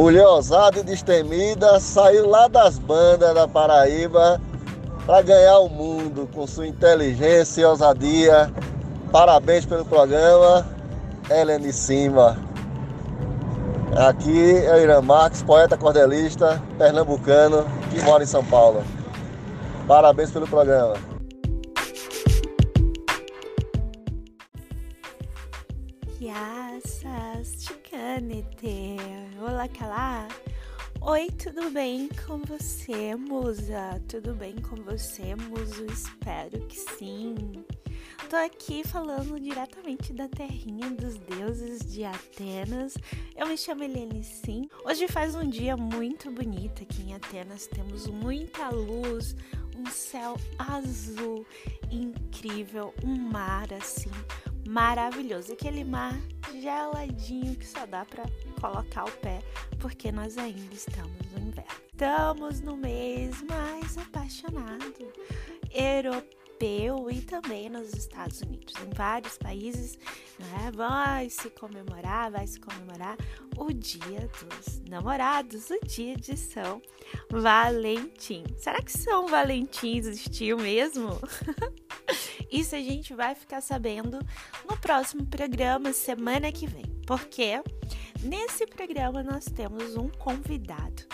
Mulher ousada e destemida, saiu lá das bandas da Paraíba para ganhar o mundo com sua inteligência e ousadia. Parabéns pelo programa, Helene Simba. Aqui é o Irã Marques, poeta cordelista, pernambucano, que mora em São Paulo. Parabéns pelo programa. Chicanete. Olá, calá. Oi, tudo bem com você, musa? Tudo bem com você, muso? Espero que sim. Tô aqui falando diretamente da terrinha dos deuses de Atenas. Eu me chamo Helene Sim. Hoje faz um dia muito bonito aqui em Atenas. Temos muita luz, um céu azul incrível, um mar assim maravilhoso. Aquele mar geladinho que só dá para colocar o pé, porque nós ainda estamos no inverno. Estamos no mês mais apaixonado europeu europeu e também nos Estados Unidos. Em vários países né, vai se comemorar, vai se comemorar o Dia dos Namorados, o dia de São Valentim. Será que São Valentim existiu mesmo? Isso a gente vai ficar sabendo no próximo programa, semana que vem. Porque nesse programa nós temos um convidado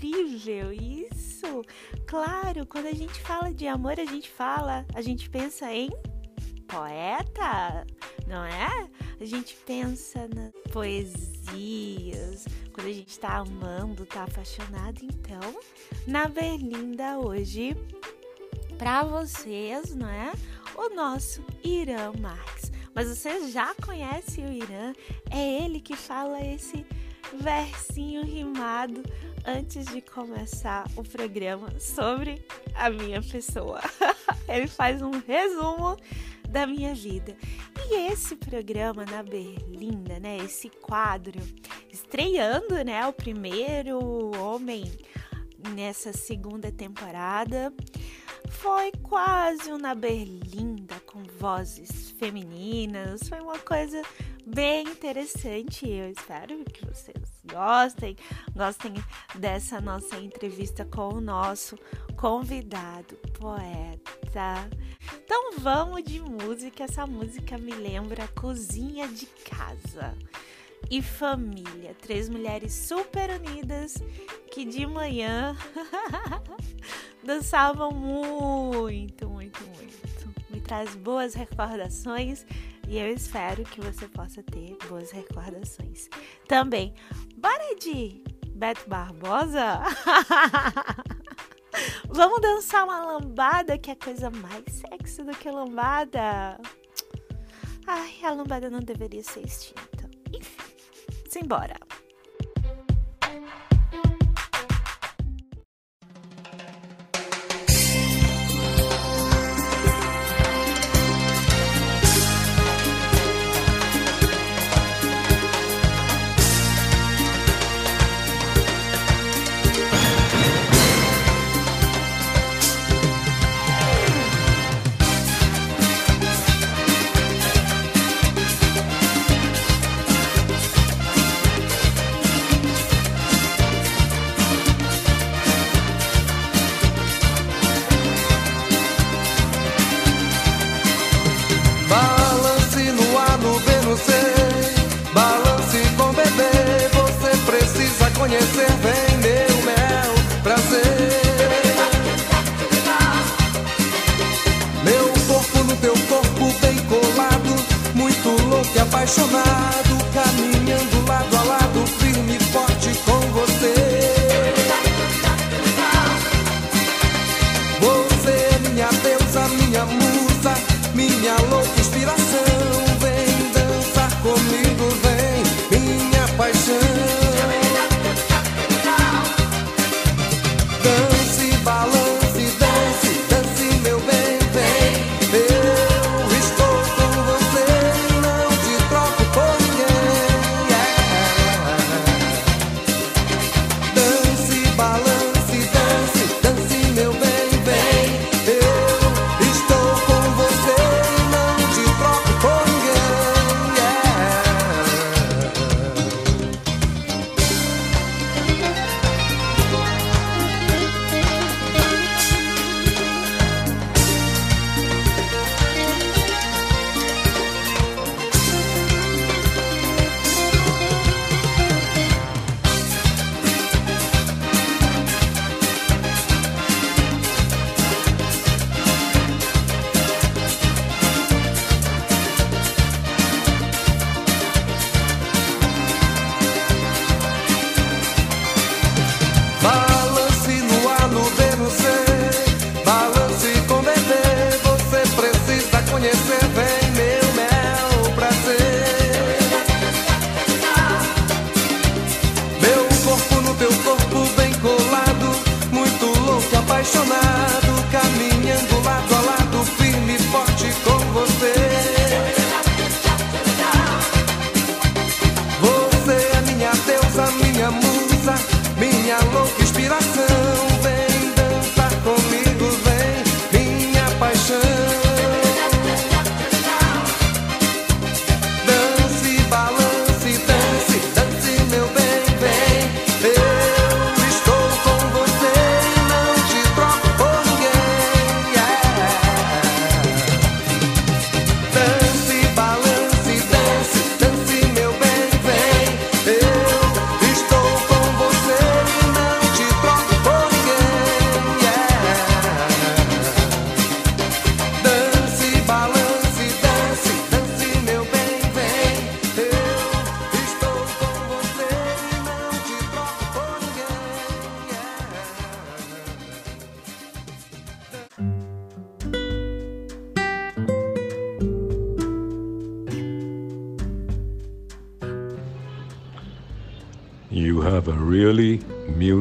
incrível isso! Claro, quando a gente fala de amor, a gente fala, a gente pensa em poeta, não é? A gente pensa nas poesias, quando a gente tá amando, tá apaixonado. Então, na Berlinda hoje, para vocês, não é? O nosso Irã Marx. Mas você já conhece o Irã? É ele que fala esse versinho rimado antes de começar o programa sobre a minha pessoa. Ele faz um resumo da minha vida. E esse programa na Berlinda, né, esse quadro estreando, né, o primeiro homem nessa segunda temporada, foi quase um na Berlinda com vozes femininas. Foi uma coisa bem interessante. Eu espero que vocês gostem, gostem dessa nossa entrevista com o nosso convidado, poeta. Então vamos de música. Essa música me lembra cozinha de casa e família. Três mulheres super unidas que de manhã dançavam muito, muito, muito. Me traz boas recordações e eu espero que você possa ter boas recordações. Também, bora de Beto Barbosa? Vamos dançar uma lambada, que é coisa mais sexy do que lambada. Ai, a lambada não deveria ser extinta. Enfim, simbora. apaixonado caminho.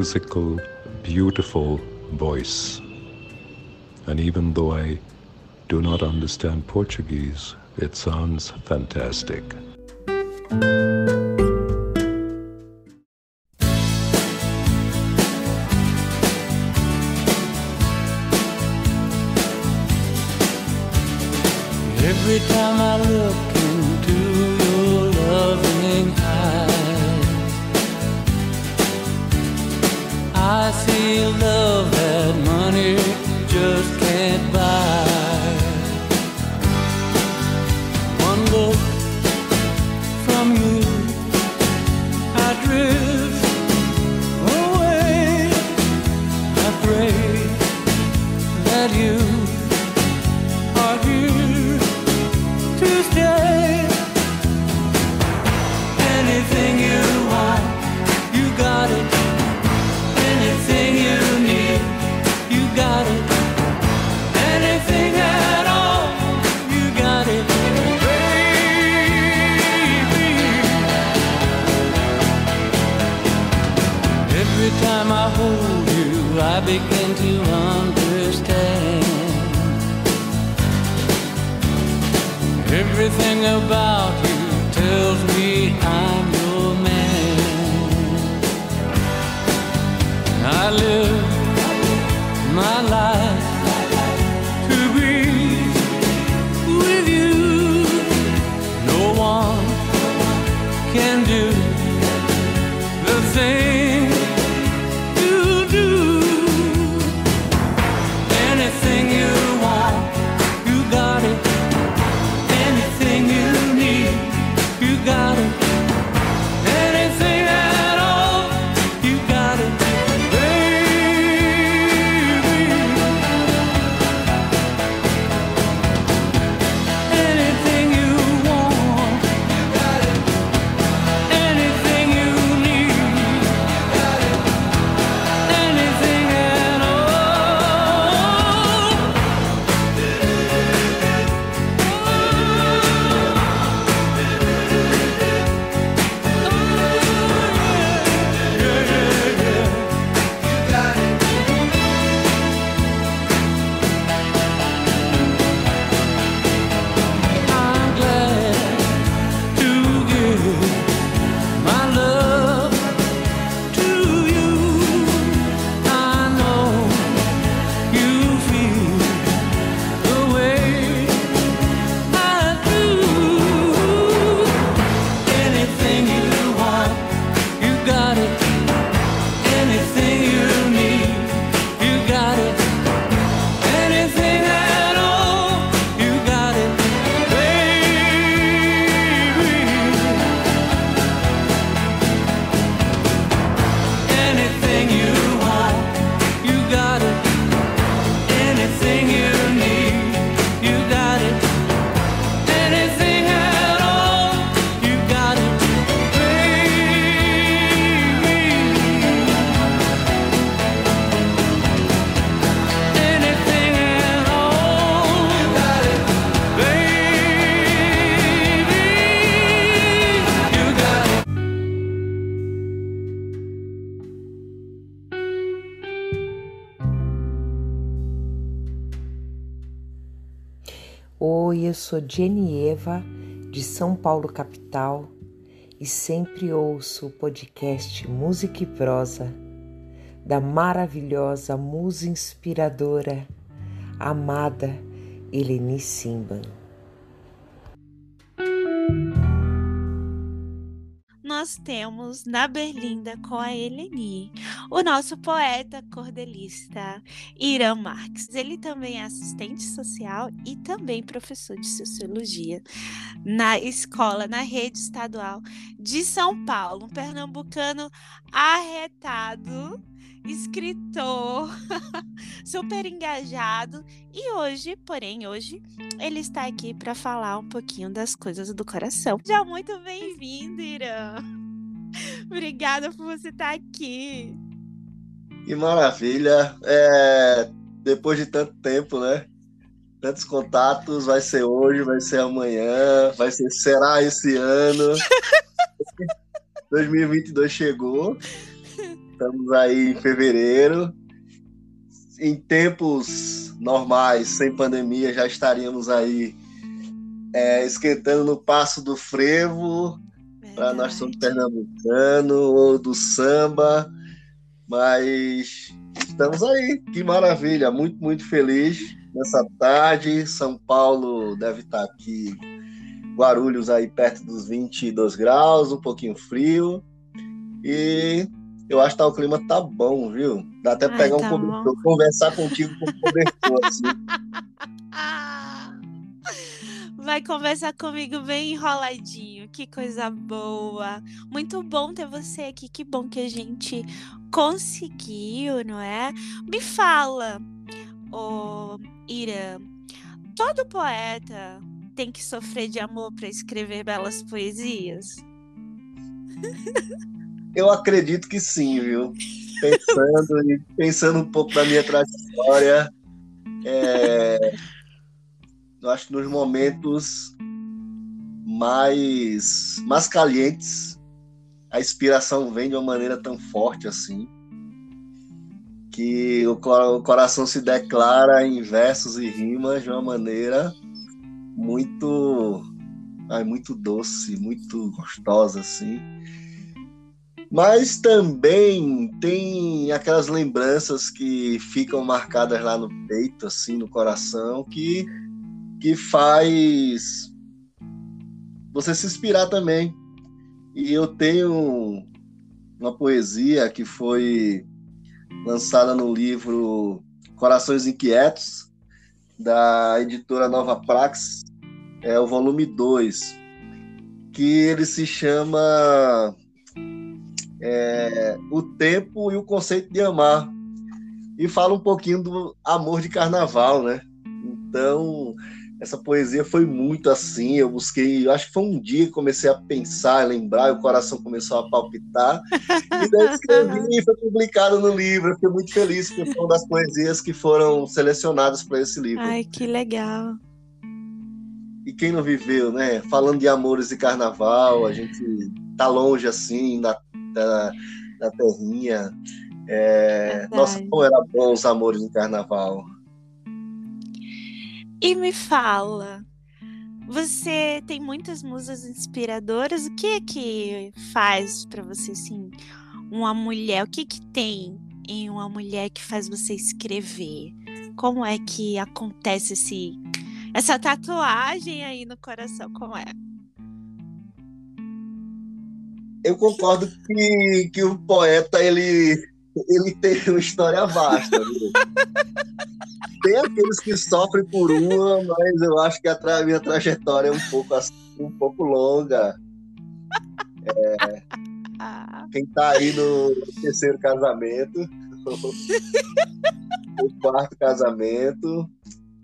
Musical, beautiful voice. And even though I do not understand Portuguese, it sounds fantastic. I begin to understand. Everything about you tells me I'm your man. I live sou Jenny Eva, de São Paulo, capital, e sempre ouço o podcast Música e Prosa da maravilhosa musa inspiradora, amada Eleni Simban. Nós temos na Berlinda com a Eleni o nosso poeta cordelista Irã Marques. Ele também é assistente social e também professor de sociologia na escola, na rede estadual de São Paulo. Um pernambucano arretado, escritor, super engajado. E hoje, porém, hoje, ele está aqui para falar um pouquinho das coisas do coração. Já muito bem-vindo, Irã. Obrigada por você estar aqui. Que maravilha. É, depois de tanto tempo, né? Tantos contatos, vai ser hoje, vai ser amanhã, vai ser será esse ano. 2022 chegou. Estamos aí em fevereiro. Em tempos normais, sem pandemia, já estaríamos aí é, esquentando no passo do frevo, para nós somos pernambucano ou do samba, mas estamos aí, que maravilha, muito, muito feliz nessa tarde. São Paulo deve estar aqui, Guarulhos aí perto dos 22 graus, um pouquinho frio. E eu acho que tá, o clima tá bom, viu? Dá até Ai, pegar tá um cobertor, conversar contigo com cobertor, assim. Vai conversar comigo bem enroladinho. Que coisa boa. Muito bom ter você aqui. Que bom que a gente conseguiu, não é? Me fala, ô Ira, todo poeta tem que sofrer de amor para escrever belas poesias? Eu acredito que sim, viu? Pensando, pensando um pouco da minha trajetória, é, eu acho que nos momentos mais, mais calientes, a inspiração vem de uma maneira tão forte assim, que o, o coração se declara em versos e rimas de uma maneira muito, ai, muito doce, muito gostosa assim. Mas também tem aquelas lembranças que ficam marcadas lá no peito, assim, no coração, que, que faz você se inspirar também. E eu tenho uma poesia que foi lançada no livro Corações Inquietos, da editora Nova Prax, é o volume 2, que ele se chama é, o tempo e o conceito de amar. E fala um pouquinho do amor de carnaval, né? Então, essa poesia foi muito assim. Eu busquei, eu acho que foi um dia que comecei a pensar, a lembrar, e o coração começou a palpitar. E daí escrevi e foi publicado no livro. Eu fiquei muito feliz, porque foi uma das poesias que foram selecionadas para esse livro. Ai, que legal. E quem não viveu, né? Falando de amores de carnaval, a gente tá longe assim, da, da, da terrinha. É... Nossa, como era bom os amores de carnaval. E me fala, você tem muitas musas inspiradoras. O que é que faz para você assim, uma mulher? O que que tem em uma mulher que faz você escrever? Como é que acontece esse essa tatuagem aí no coração? Como é? Eu concordo que, que o poeta ele, ele tem uma história vasta. viu? Tem aqueles que sofrem por uma, mas eu acho que a tra- minha trajetória é um pouco, assim, um pouco longa. Ah, Quem tá aí no terceiro casamento, o quarto casamento,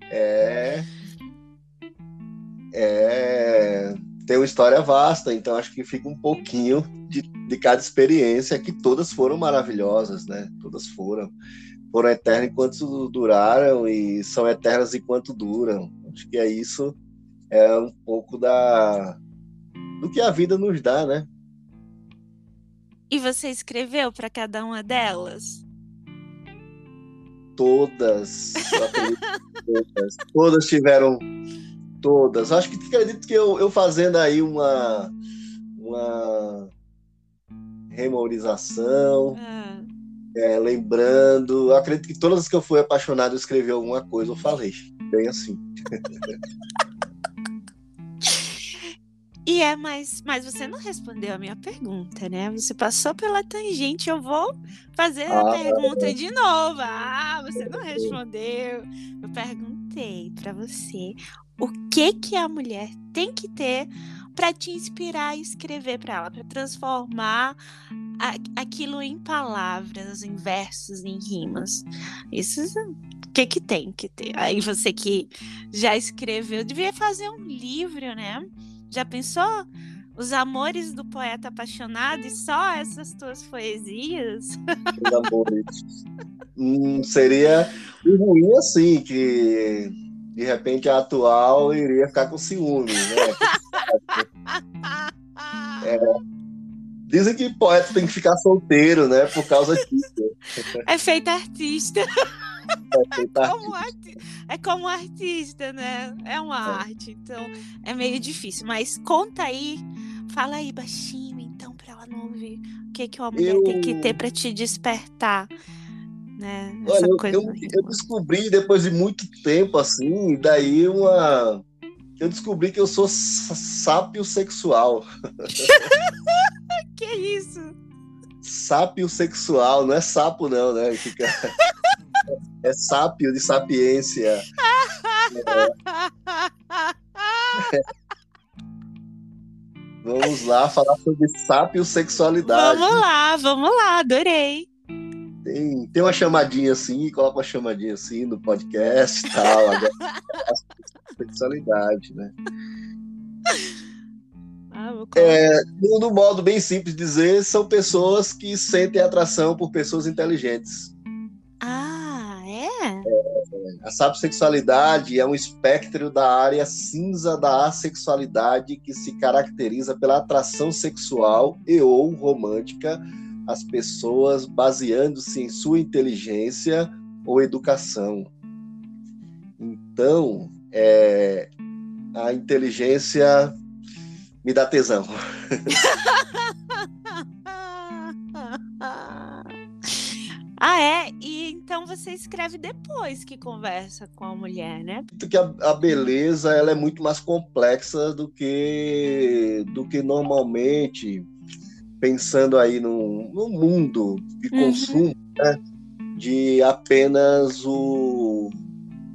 é, é tem uma história vasta, então acho que fica um pouquinho de, de cada experiência, que todas foram maravilhosas, né? Todas foram. Foram eternas enquanto duraram e são eternas enquanto duram. Acho que é isso, é um pouco da do que a vida nos dá, né? E você escreveu para cada uma delas? todas, todas, todas tiveram todas. Acho que acredito que eu, eu fazendo aí uma uma memorização, Ah, é, lembrando, acredito que todas as que eu fui apaixonado eu escrevi alguma coisa, eu falei, bem assim. E é, mas, mas você não respondeu a minha pergunta, né? Você passou pela tangente, eu vou fazer a Ah. pergunta de novo. Ah, você não respondeu. Eu perguntei pra você o que que a mulher tem que ter pra te inspirar a escrever pra ela, pra transformar a- aquilo em palavras, em versos, em rimas. Isso o que que tem que ter? Aí você que já escreveu, devia fazer um livro, né? Já pensou? Os amores do poeta apaixonado e só essas tuas poesias? Os amores. Hum, seria ruim assim, que de repente a atual iria ficar com ciúme, né? Dizem que poeta tem que ficar solteiro, né? Por causa disso. É feito artista. É, feito Como arti- É como artista, né? É uma arte. Então é meio difícil. Mas conta aí, fala aí baixinho, então, pra ela não ouvir. O que, que uma mulher tem que Eu- ter pra te despertar. Né? Olha, Essa eu, coisa eu, eu descobri depois de muito tempo, assim, daí uma. Eu descobri que eu sou sápio sexual. Que isso? Sápio sexual, não é sapo, não, né? Fica... É sápio de sapiência. Vamos lá falar sobre sápio sexualidade. vamos lá, vamos lá, adorei. Tem, tem uma chamadinha assim, coloca uma chamadinha assim no podcast e tal. Agora, sexualidade, né? Ah. É, no, no modo bem simples de dizer, são pessoas que sentem atração por pessoas inteligentes. Ah, é? A sapiosexualidade é um espectro da área cinza da assexualidade que se caracteriza pela atração sexual e ou romântica às pessoas baseando-se em sua inteligência ou educação. Então, é, a inteligência me dá tesão. Ah, é? E então você escreve depois que conversa com a mulher, né? Acredito que a, a beleza ela é muito mais complexa do que do que normalmente pensando aí no, no mundo de Uhum. consumo né, de apenas o,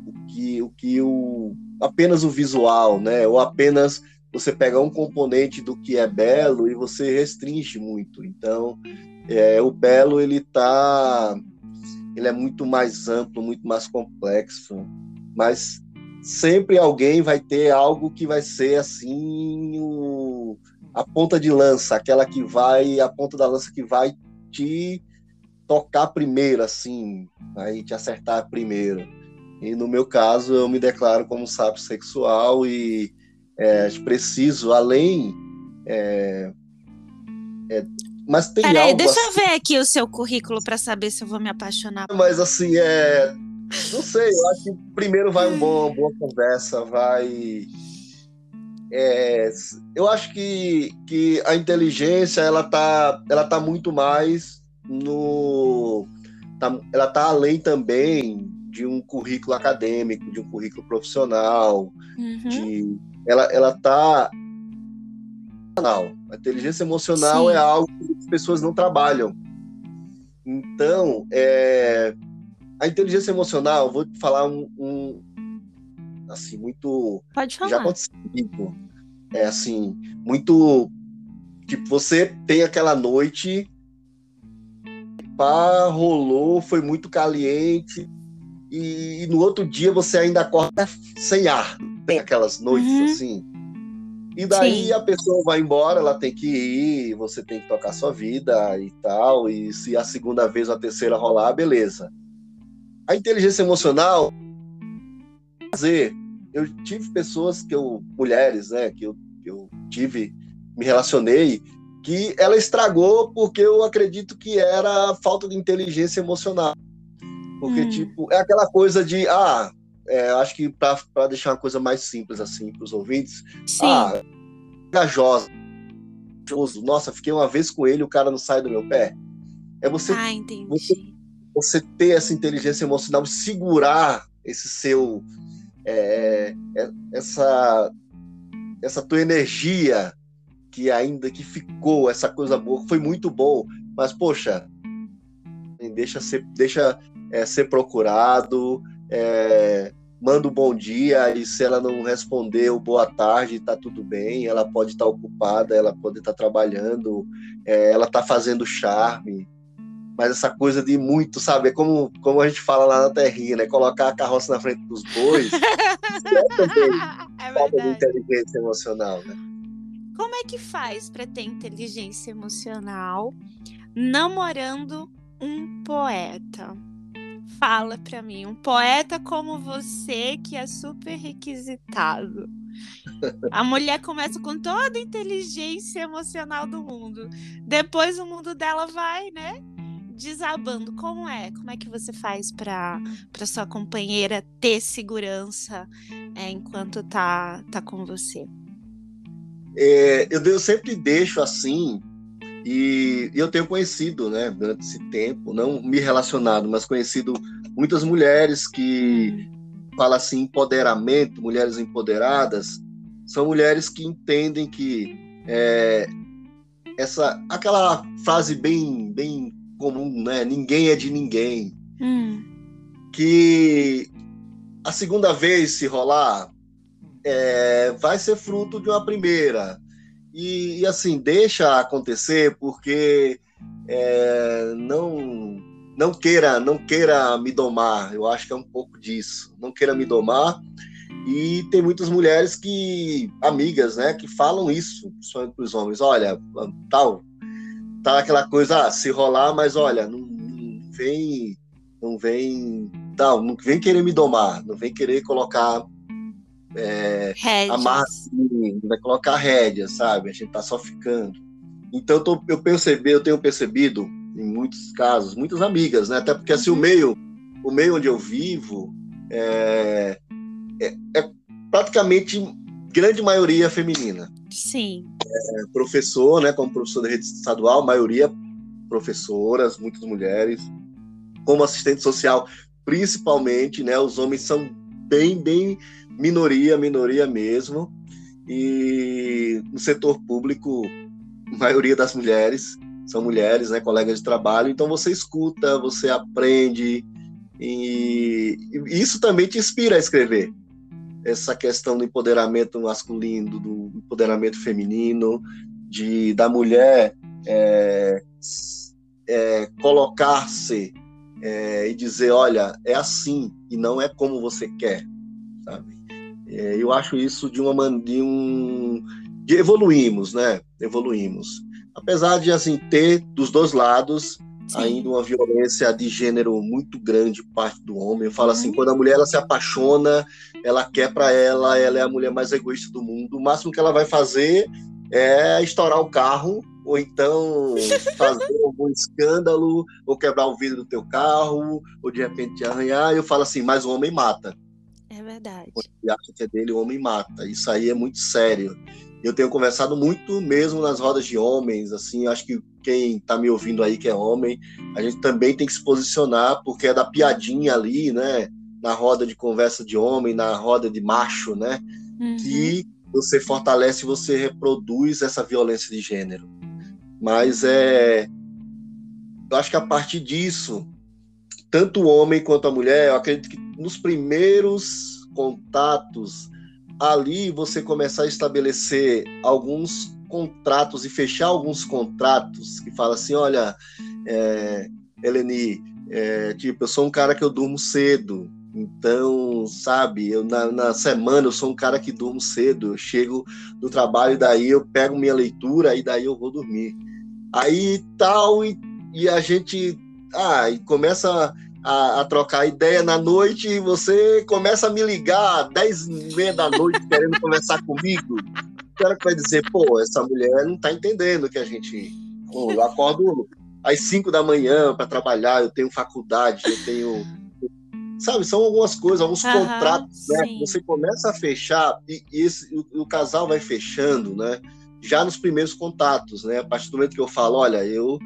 o que o que o apenas o visual né? Ou apenas você pega um componente do que é belo e você restringe muito. Então é, o belo ele tá ele é muito mais amplo muito mais complexo. Mas sempre alguém vai ter algo que vai ser assim o, a ponta de lança, aquela que vai, a ponta da lança que vai te tocar primeiro, assim, vai te acertar primeiro. E no meu caso, eu me declaro como sábio sexual e é, preciso, além. é, é, mas tem Peraí, algo deixa eu assim, ver aqui o seu currículo pra saber se eu vou me apaixonar. mas assim, é. Não sei, eu acho que primeiro vai um bom, uma boa conversa, vai. É, eu acho que, que a inteligência ela tá, ela tá muito mais no. tá- ela tá além também de um currículo acadêmico, de um currículo profissional, Uhum. de, ela, ela tá. emocional. A inteligência emocional Sim. é algo que as pessoas não trabalham. Então, é, a inteligência emocional, vou te falar um, um, assim muito Pode já falar. aconteceu comigo. É assim, muito tipo você tem aquela noite pá, rolou, foi muito caliente e, no outro dia você ainda acorda sem ar. Tem aquelas noites Uhum. assim. E daí Sim. a pessoa vai embora, ela tem que ir, você tem que tocar sua vida e tal, e se a segunda vez ou a terceira rolar, beleza. A inteligência emocional fazer eu tive pessoas que eu, mulheres, né, que eu, que eu tive, me relacionei, que ela estragou porque eu acredito que era falta de inteligência emocional. Porque, Hum. tipo, é aquela coisa de, ah, é, acho que para deixar uma coisa mais simples, assim, para os ouvintes, Sim. ah, gajosa, nossa, fiquei uma vez com ele, o cara não sai do meu pé. É você ah, entendi. você- você ter essa inteligência emocional, segurar esse seu é, é, essa essa tua energia que ainda que ficou essa coisa boa foi muito bom mas poxa deixa ser deixa é, ser procurado é, manda um bom dia e se ela não responder boa tarde tá tudo bem ela pode estar ocupada ela pode estar trabalhando é, ela tá fazendo charme mas essa coisa de muito, sabe? É como, como a gente fala lá na terrinha, né? Colocar a carroça na frente dos bois, é também é falta de inteligência emocional, né? Como é que faz pra ter inteligência emocional namorando um poeta? Fala pra mim, um poeta como você que é super requisitado. A mulher começa com toda a inteligência emocional do mundo. Depois o mundo dela vai, né? Desabando. Como é? Como é que você faz para sua companheira ter segurança é, enquanto tá tá com você? É, eu, eu sempre deixo assim e eu tenho conhecido, né, durante esse tempo, não me relacionado, mas conhecido muitas mulheres que fala assim empoderamento, mulheres empoderadas, são mulheres que entendem que é, essa aquela frase bem bem comum, né? Ninguém é de ninguém. Hum. Que a segunda vez se rolar é, vai ser fruto de uma primeira. E, e assim, deixa acontecer porque é, não não queira não queira me domar. Eu acho que é um pouco disso. Não queira me domar. E tem muitas mulheres que amigas, né, que falam isso, principalmente para os homens. Olha, tal, tá aquela coisa, ah, se rolar, mas olha, não, não vem, não vem, não, não vem querer me domar, não vem querer colocar é, amarra, não vai colocar rédeas, sabe? A gente tá só ficando. Então eu, tô, eu percebi, eu tenho percebido em muitos casos, muitas amigas, né? Até porque assim o meio, o meio onde eu vivo é, é, é praticamente grande maioria feminina. Sim. É, professor, né? Como professor da rede estadual, maioria professoras, muitas mulheres. Como assistente social, principalmente, né? Os homens são bem, bem minoria, minoria mesmo. E no setor público, maioria das mulheres são mulheres, né, colegas de trabalho. Então você escuta, você aprende e, e isso também te inspira a escrever. Essa questão do empoderamento masculino, do empoderamento feminino, de da mulher é, é, colocar-se é, e dizer, olha, é assim e não é como você quer, sabe? É, eu acho isso de uma de um de evoluímos, né? Evoluímos. Apesar de assim ter dos dois lados Sim. ainda uma violência de gênero muito grande parte do homem. Eu falo assim, uhum. quando a mulher ela se apaixona, ela quer para ela, ela é a mulher mais egoísta do mundo. O máximo que ela vai fazer é estourar o carro ou então fazer algum escândalo, ou quebrar o vidro do teu carro, ou de repente te arranhar. Eu falo assim, mas o homem mata. É verdade. Quando ele acha que é dele, o homem mata. Isso aí é muito sério. Eu tenho conversado muito mesmo nas rodas de homens, assim, acho que quem está me ouvindo aí que é homem, a gente também tem que se posicionar, porque é da piadinha ali, né? Na roda de conversa de homem, na roda de macho, né? Uhum. Que você fortalece, você reproduz essa violência de gênero. Mas é. Eu acho que a partir disso, tanto o homem quanto a mulher, eu acredito que nos primeiros contatos, ali você começar a estabelecer alguns contratos e fechar alguns contratos que fala assim, olha, é, Eleni, é, tipo, eu sou um cara que eu durmo cedo, então, sabe, eu na, na, semana eu sou um cara que durmo cedo, eu chego do trabalho e daí eu pego minha leitura e daí eu vou dormir. Aí tal, e, e a gente ah, e começa a, a, trocar ideia na noite e você começa a me ligar às 10 e meia da noite querendo conversar comigo. Cara que vai dizer, pô, essa mulher não tá entendendo que a gente. Pô, eu acordo às 5 da manhã para trabalhar, eu tenho faculdade, eu tenho. Sabe, são algumas coisas, alguns uhum, contratos, né? Você começa a fechar e, e esse, o, o casal vai fechando, né? Já nos primeiros contatos, né? A partir do momento que eu falo, olha, eu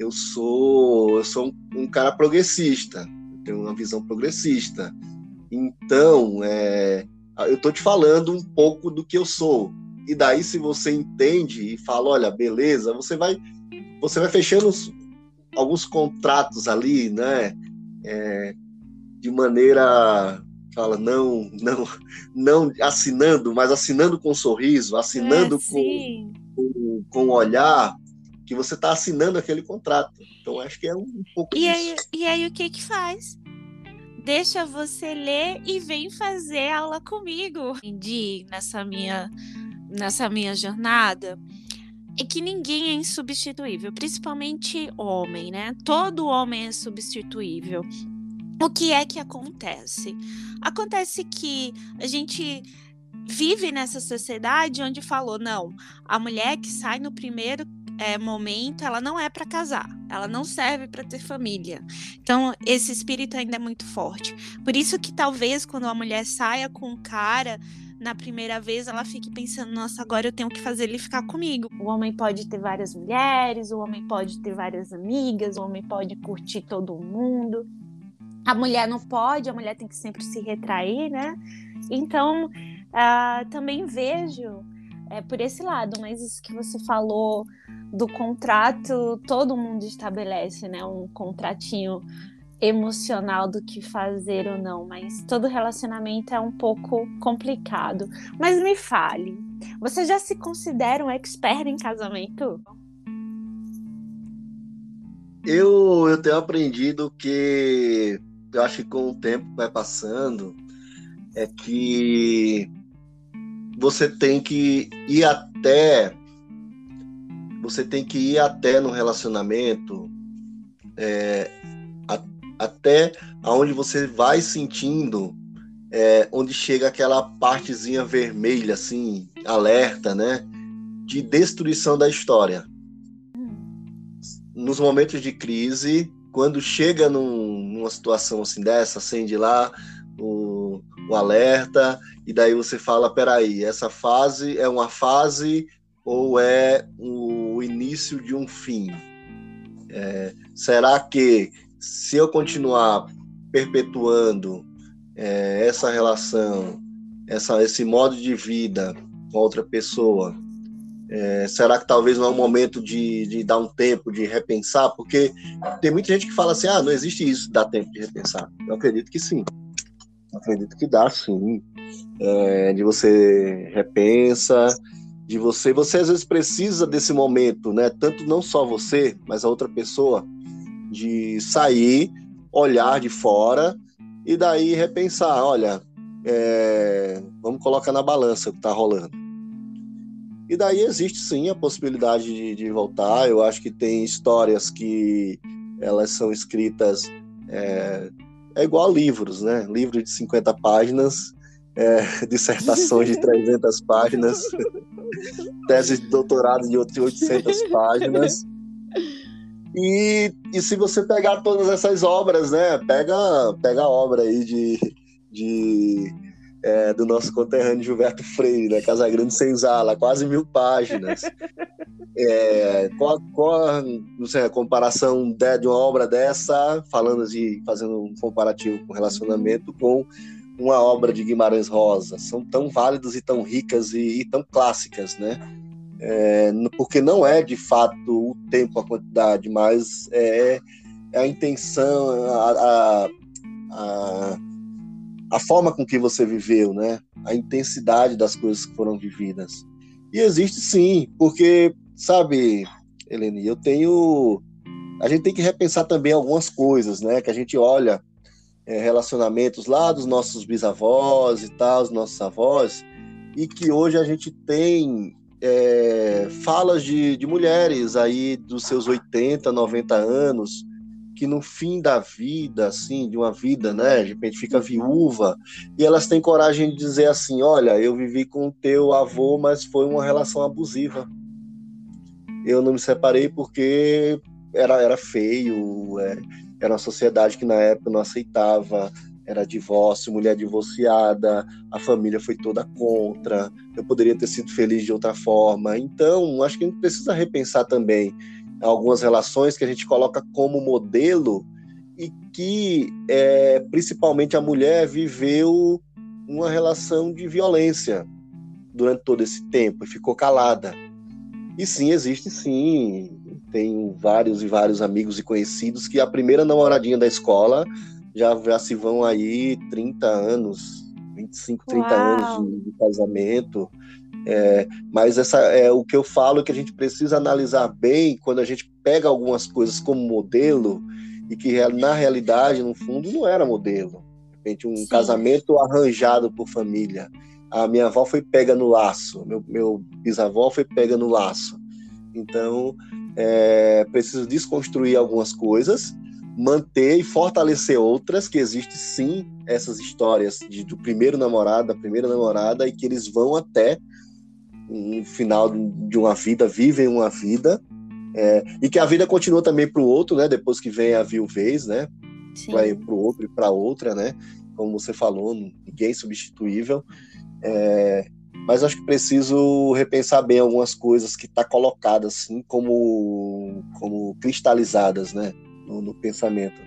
eu sou, eu sou um, um cara progressista, eu tenho uma visão progressista. Então, é, eu estou te falando um pouco do que eu sou. E daí, se você entende e fala, olha, beleza, você vai, você vai fechando os, alguns contratos ali, né? É, de maneira fala não não não assinando mas assinando com um sorriso assinando é, com, com, com um olhar que você está assinando aquele contrato. Então acho que é um, pouco e disso. Aí, e aí o que que faz? Deixa você ler e vem fazer aula comigo. Entendi nessa minha nessa minha jornada é que ninguém é insubstituível, principalmente homem, né? Todo homem é substituível. O que é que acontece? Acontece que a gente vive nessa sociedade onde falou: não, a mulher que sai no primeiro é, momento, ela não é para casar, ela não serve para ter família. Então, esse espírito ainda é muito forte. Por isso que talvez quando a mulher saia com um cara na primeira vez, ela fique pensando: nossa, agora eu tenho que fazer ele ficar comigo. O homem pode ter várias mulheres, o homem pode ter várias amigas, o homem pode curtir todo mundo. A mulher não pode, a mulher tem que sempre se retrair, né? Então, uh, também vejo é, por esse lado, mas isso que você falou do contrato, todo mundo estabelece, né? Um contratinho emocional do que fazer ou não, mas todo relacionamento é um pouco complicado. Mas me fale, você já se considera um expert em casamento? Eu, eu tenho aprendido que eu acho que com o tempo vai passando, é que você tem que ir até você tem que ir até no relacionamento é, até aonde você vai sentindo é, onde chega aquela partezinha vermelha assim alerta né de destruição da história nos momentos de crise quando chega num, numa situação assim dessa acende lá o, o alerta e daí você fala peraí essa fase é uma fase ou é o início de um fim? É, será que se eu continuar perpetuando é, essa relação, essa, esse modo de vida com outra pessoa, é, será que talvez não é um momento de, de, dar um tempo, de repensar? Porque tem muita gente que fala assim: ah, não existe isso, dá tempo de repensar. Eu acredito que sim. Eu acredito que dá sim. É, de você repensa, de você. Você às vezes precisa desse momento, né? Tanto não só você, mas a outra pessoa, de sair, olhar de fora e daí repensar, olha, é... vamos colocar na balança o que está rolando. E daí existe sim a possibilidade de, de, voltar. Eu acho que tem histórias que elas são escritas é, é igual livros, né? Livro de 50 páginas é, dissertações de 300 páginas, tese de doutorado de 800 páginas. E, e se você pegar todas essas obras, né? Pega, pega a obra aí de, de é, do nosso conterrâneo Gilberto Freire, né? Casa Grande Senzala, quase mil páginas. É, qual, qual não sei, a comparação de, de, uma obra dessa, falando de fazendo um comparativo com relacionamento, com uma obra de Guimarães Rosa. São tão válidas e tão ricas e, e tão clássicas, né? É, porque não é de fato o tempo, a quantidade, mas é, é a intenção, a, a, a, a, forma com que você viveu, né? A intensidade das coisas que foram vividas. E existe sim, porque, sabe, Helene, eu tenho. A gente tem que repensar também algumas coisas, né? Que a gente olha é, relacionamentos lá dos nossos bisavós e tal, os nossos avós, e que hoje a gente tem é, falas de, de mulheres aí dos seus 80, 90 anos, que no fim da vida, assim, de uma vida, né, de repente fica viúva, e elas têm coragem de dizer assim: olha, eu vivi com o teu avô, mas foi uma relação abusiva. Eu não me separei porque era, era feio, é, era uma sociedade que na época não aceitava, era divórcio, mulher divorciada, a família foi toda contra, eu poderia ter sido feliz de outra forma. Então, acho que a gente precisa repensar também algumas relações que a gente coloca como modelo e que, é, principalmente, a mulher viveu uma relação de violência durante todo esse tempo e ficou calada. E sim, existe sim tenho vários e vários amigos e conhecidos que a primeira namoradinha da escola já, já se vão aí 30 anos, 25, 30 Uau. anos de, de casamento. É, mas essa é o que eu falo que a gente precisa analisar bem quando a gente pega algumas coisas como modelo e que na realidade, no fundo, não era modelo. De repente, um Sim. casamento arranjado por família. A minha avó foi pega no laço, meu, meu bisavó foi pega no laço. Então, é, preciso desconstruir algumas coisas, manter e fortalecer outras, que existe sim essas histórias de, do primeiro namorado, da primeira namorada, e que eles vão até um final de uma vida, vivem uma vida, é, e que a vida continua também para o outro, né? Depois que vem a viuvez, né? Para o outro e para outra, né? Como você falou, ninguém substituível. É, mas acho que preciso repensar bem algumas coisas que tá colocadas assim como como cristalizadas, né, no, no pensamento.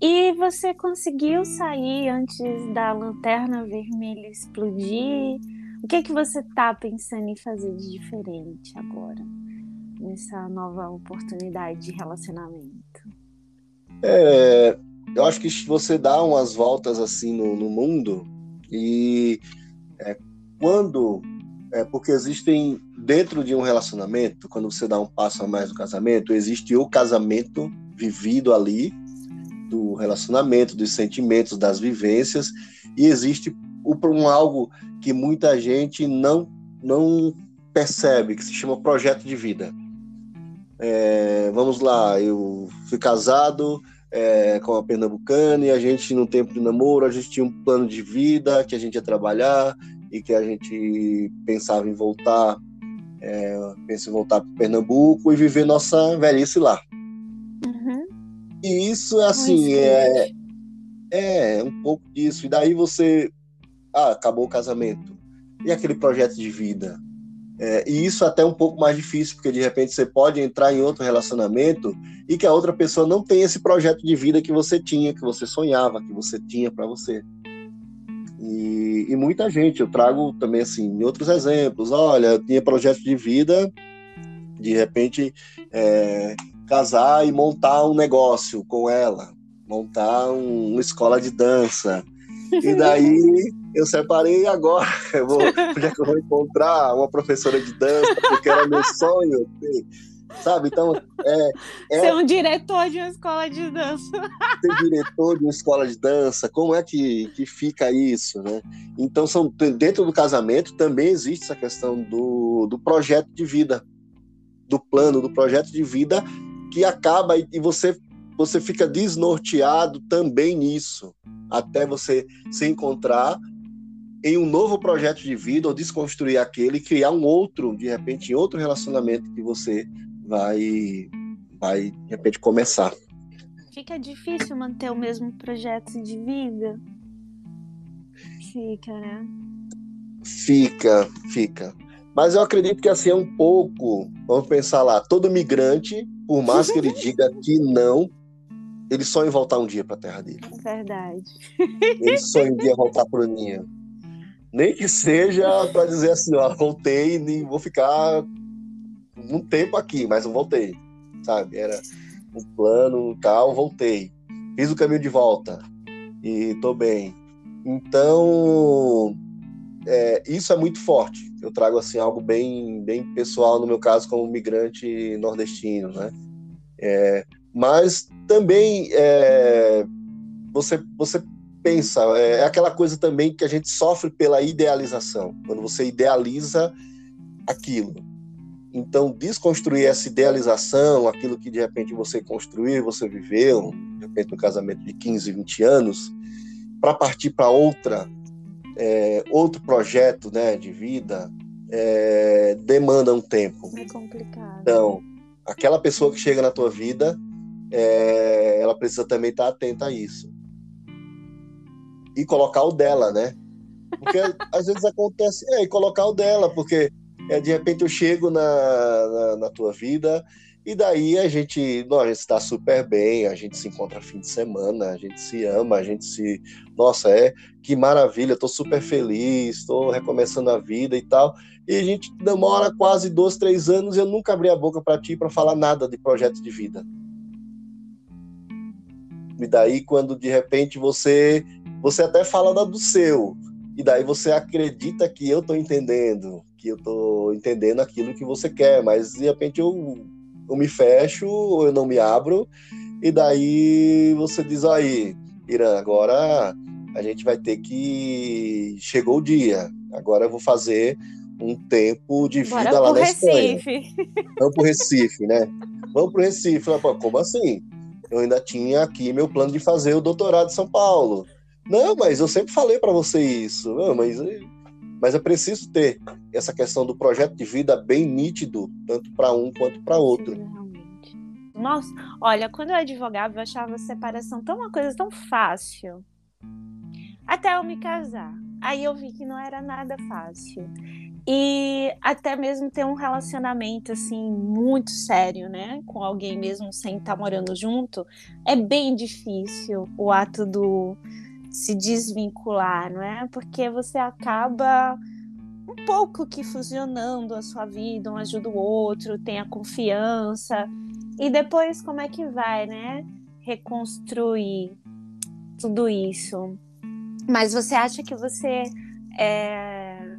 E você conseguiu sair antes da lanterna vermelha explodir? O que é que você tá pensando em fazer de diferente agora nessa nova oportunidade de relacionamento? É, eu acho que você dá umas voltas assim no, no mundo e é, quando. É, porque existem, dentro de um relacionamento, quando você dá um passo a mais no casamento, existe o casamento vivido ali, do relacionamento, dos sentimentos, das vivências, e existe um algo que muita gente não, não percebe, que se chama projeto de vida. É, vamos lá, eu fui casado, é, com a Pernambucana e a gente, no tempo de namoro, a gente tinha um plano de vida que a gente ia trabalhar e que a gente pensava em voltar, é, pensa em voltar para Pernambuco e viver nossa velhice lá. Uhum. E isso, assim, é, é um pouco disso. E daí você, ah, acabou o casamento. E aquele projeto de vida? É, e isso até é um pouco mais difícil, porque de repente você pode entrar em outro relacionamento e que a outra pessoa não tem esse projeto de vida que você tinha, que você sonhava, que você tinha para você. E, e, muita gente, eu trago também assim, outros exemplos. Olha, eu tinha projeto de vida, de repente é, casar e montar um negócio com ela, montar um, uma escola de dança. E daí eu separei agora. Eu vou, onde é que eu vou encontrar uma professora de dança? Porque era meu sonho. Sabe? Então, é, é. Ser um diretor de uma escola de dança. Ser diretor de uma escola de dança, como é que, que fica isso, né? Então, são, dentro do casamento também existe essa questão do, do projeto de vida, do plano, do projeto de vida que acaba e você você fica desnorteado também nisso, até você se encontrar em um novo projeto de vida ou desconstruir aquele e criar um outro, de repente, em outro relacionamento que você vai, vai de repente, começar. Fica difícil manter o mesmo projeto de vida? Fica, né? Fica, fica. Mas eu acredito que assim é um pouco, vamos pensar lá, todo migrante, por mais que ele diga que não, ele sonha em voltar um dia para a terra dele. Verdade. Ele sonha um dia voltar para o ninho. Nem que seja para dizer assim, ó, voltei e vou ficar um tempo aqui, mas eu voltei, sabe? Era um plano tal, voltei. Fiz o caminho de volta e tô bem. Então, é, isso é muito forte. Eu trago assim algo bem, bem pessoal no meu caso como migrante nordestino, né? É, mas também é, você você pensa é, é aquela coisa também que a gente sofre pela idealização quando você idealiza aquilo então, desconstruir essa idealização, aquilo que de repente você construiu, você viveu, de repente um casamento de 15, 20 anos, para partir para outra, é, outro projeto né, de vida, é, demanda um tempo. É complicado. Então, aquela pessoa que chega na tua vida, é, ela precisa também estar tá atenta a isso. E colocar o dela, né? Porque às vezes acontece, é, e colocar o dela, porque é, de repente eu chego na, na, na, tua vida e daí a gente, gente está super bem, a gente se encontra fim de semana, a gente se ama, a gente se, nossa, é que maravilha, estou super feliz, estou recomeçando a vida e tal. E a gente demora quase dois, três anos e eu nunca abri a boca para ti para falar nada de projeto de vida. E daí quando de repente você você até fala do seu, e daí você acredita que eu estou entendendo, que eu estou entendendo aquilo que você quer, mas de repente eu, eu me fecho, eu não me abro, e daí você diz aí, Irã, agora a gente vai ter que. Chegou o dia, agora eu vou fazer um tempo de vida Bora lá na Recife. Espanha. Vamos pro Recife, né? vamos pro Recife. Como assim? Eu ainda tinha aqui meu plano de fazer o doutorado em São Paulo. Não, mas eu sempre falei para você isso. Não, mas, mas é preciso ter essa questão do projeto de vida bem nítido, tanto para um quanto para outro. Realmente. Nossa, olha, quando eu advogava, eu achava a separação tão uma coisa tão fácil. Até eu me casar. Aí eu vi que não era nada fácil. E até mesmo ter um relacionamento assim muito sério, né, com alguém mesmo sem estar morando junto, é bem difícil o ato do se desvincular, não é? Porque você acaba um pouco que fusionando a sua vida, um ajuda o outro, tem a confiança. E depois como é que vai, né? Reconstruir tudo isso. Mas você acha que você é,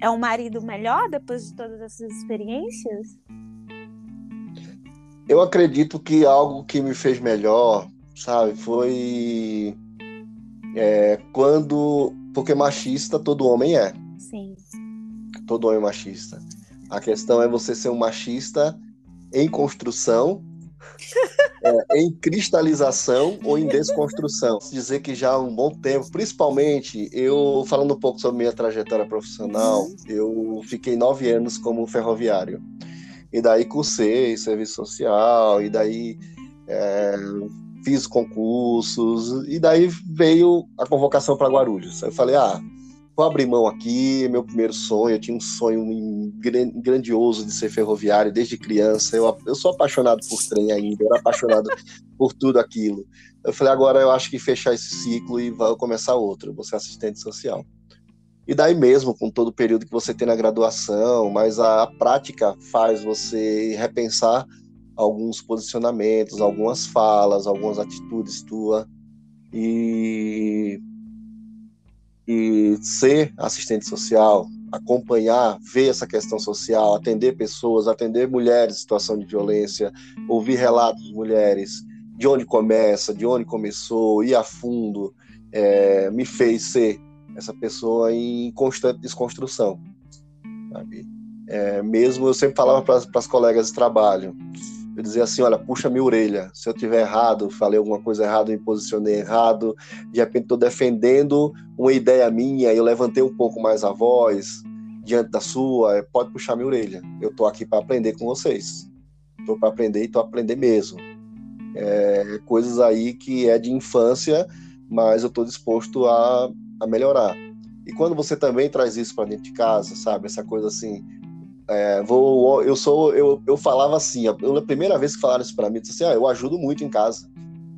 é um marido melhor depois de todas essas experiências? Eu acredito que algo que me fez melhor, sabe, foi é, quando. Porque machista todo homem é. Sim. Todo homem é machista. A questão é você ser um machista em construção, é, em cristalização ou em desconstrução. Dizer que já há um bom tempo, principalmente eu falando um pouco sobre minha trajetória profissional, eu fiquei nove anos como ferroviário. E daí cursei serviço social, e daí é, fiz concursos, e daí veio a convocação para Guarulhos. Eu falei, ah, vou abrir mão aqui, meu primeiro sonho, eu tinha um sonho grandioso de ser ferroviário desde criança, eu, eu sou apaixonado por trem ainda, eu era apaixonado por tudo aquilo. Eu falei, agora eu acho que fechar esse ciclo e vou começar outro, vou ser assistente social. E daí mesmo, com todo o período que você tem na graduação, mas a, a prática faz você repensar alguns posicionamentos, algumas falas, algumas atitudes tua e e ser assistente social, acompanhar, ver essa questão social, atender pessoas, atender mulheres em situação de violência, ouvir relatos de mulheres, de onde começa, de onde começou, ir a fundo, é, me fez ser essa pessoa em constante desconstrução. Sabe? É, mesmo eu sempre falava para as colegas de trabalho, eu dizia assim, olha, puxa minha orelha, se eu tiver errado, falei alguma coisa errada, me posicionei errado, de repente estou defendendo uma ideia minha eu levantei um pouco mais a voz diante da sua, é, pode puxar minha orelha. Eu estou aqui para aprender com vocês. Estou para aprender e estou aprender mesmo. É, coisas aí que é de infância, mas eu estou disposto a, a melhorar. E quando você também traz isso para dentro de casa, sabe? Essa coisa assim, é, vou, eu sou, eu, eu falava assim, a, primeira vez que falaram isso para mim, eu disse assim, ah, eu ajudo muito em casa.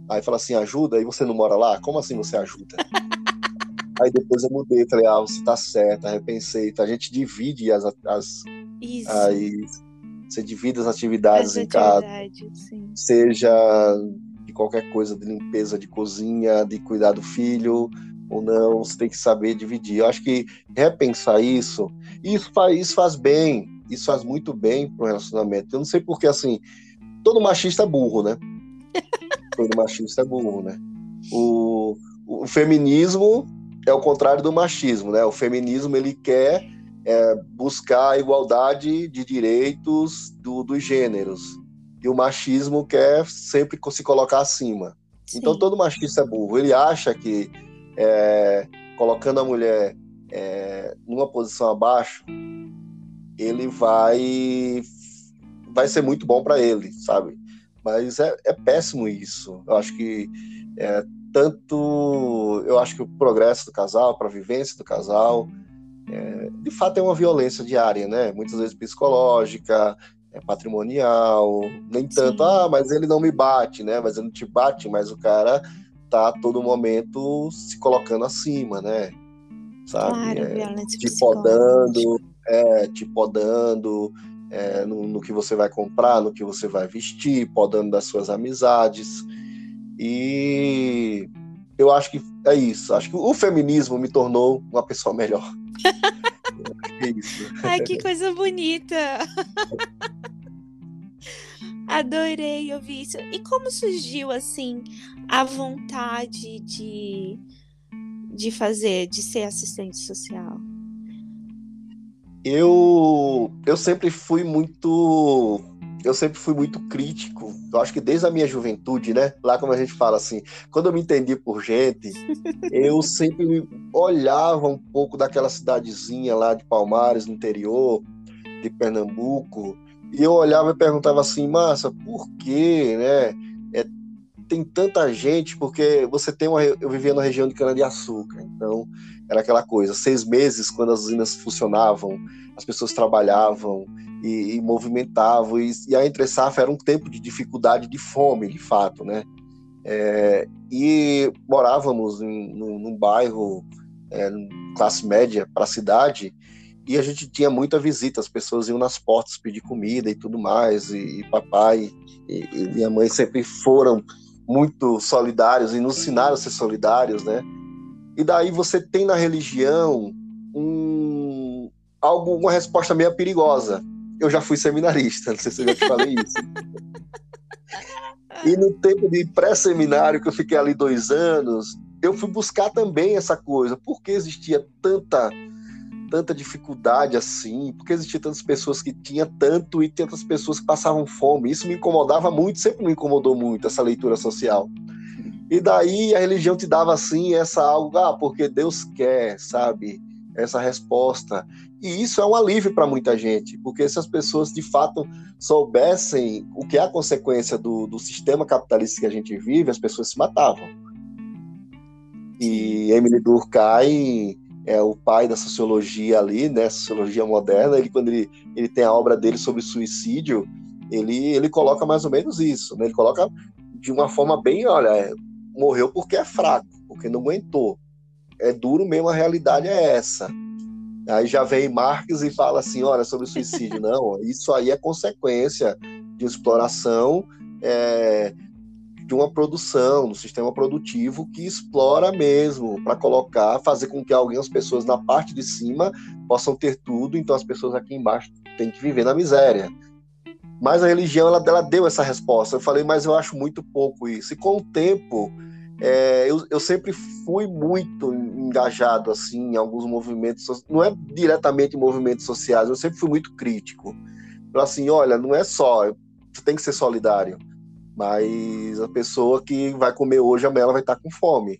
Aí fala assim, ajuda, e você não mora lá? Como assim você ajuda? Aí depois eu mudei, falei, ah, você tá certo, repensei, a gente divide as, as, Isso. as você divide as atividades As em casa, atividades, sim. seja de qualquer coisa de limpeza de cozinha, de cuidar do filho ou não, você tem que saber dividir. Eu acho que repensar isso, isso faz, isso faz bem, isso faz muito bem pro relacionamento. Eu não sei porque, assim, todo machista é burro, né? todo machista é burro, né? O, o feminismo é o contrário do machismo, né? O feminismo, ele quer é, buscar a igualdade de direitos do, dos gêneros. E o machismo quer sempre se colocar acima. Então Sim. todo machista é burro. Ele acha que é, colocando a mulher é, numa posição abaixo, ele vai vai ser muito bom para ele, sabe? Mas é, é péssimo isso. Eu acho que é, tanto eu acho que o progresso do casal, para a vivência do casal, é, de fato é uma violência diária, né? Muitas vezes psicológica, é patrimonial, nem tanto, Sim. ah, mas ele não me bate, né? Mas ele não te bate, mas o cara tá a todo momento se colocando acima, né? Sabe? Claro, É, violência te psicológica. podando, é, te podando é, no, no que você vai comprar, no que você vai vestir, podando das suas amizades. E eu acho que é isso. Acho que o feminismo me tornou uma pessoa melhor. é isso. Ai, que coisa bonita! Adorei ouvir isso. E como surgiu assim a vontade de, de fazer, de ser assistente social? Eu, eu sempre fui muito eu sempre fui muito crítico. Eu acho que desde a minha juventude, né? Lá como a gente fala assim, quando eu me entendi por gente, eu sempre olhava um pouco daquela cidadezinha lá de Palmares, no interior de Pernambuco, e eu olhava e perguntava assim, massa, por quê, né? Tem tanta gente, porque você tem uma. Eu vivia na região de cana-de-açúcar, então era aquela coisa, seis meses quando as usinas funcionavam, as pessoas trabalhavam e, e movimentavam, e, e a entre safra era um tempo de dificuldade, de fome, de fato, né? É, e morávamos em, num, num bairro é, classe média para a cidade, e a gente tinha muita visita, as pessoas iam nas portas pedir comida e tudo mais, e, e papai e, e, minha mãe sempre foram muito solidários e nos ensinaram a ser solidários, né? E daí você tem na religião um, algo, uma resposta meio perigosa. Eu já fui seminarista, não sei se eu já te falei isso. e no tempo de pré-seminário, que eu fiquei ali dois anos, eu fui buscar também essa coisa. Por que existia tanta tanta dificuldade assim? Porque existiam tantas pessoas que tinham tanto e tantas pessoas que passavam fome? Isso me incomodava muito, sempre me incomodou muito essa leitura social. E daí a religião te dava assim essa algo, ah, porque Deus quer, sabe? Essa resposta. E isso é um alívio para muita gente, porque se as pessoas de fato soubessem o que é a consequência do, do sistema capitalista que a gente vive, as pessoas se matavam. E Emily Durkheim é o pai da sociologia ali, né, sociologia moderna, ele quando ele, ele tem a obra dele sobre suicídio, ele, ele coloca mais ou menos isso, né, ele coloca de uma forma bem, olha, é, morreu porque é fraco, porque não aguentou. É duro mesmo, a realidade é essa. Aí já vem Marx e fala assim, olha, sobre suicídio, não, isso aí é consequência de exploração, é, de uma produção, do sistema produtivo que explora mesmo para colocar, fazer com que algumas pessoas na parte de cima possam ter tudo, então as pessoas aqui embaixo têm que viver na miséria. Mas a religião ela, ela deu essa resposta. Eu falei, mas eu acho muito pouco isso. E com o tempo, é, eu, eu, sempre fui muito engajado assim em alguns movimentos, não é diretamente em movimentos sociais, eu sempre fui muito crítico. Então, assim, olha, não é só, você tem que ser solidário mas a pessoa que vai comer hoje, amanhã ela vai estar com fome.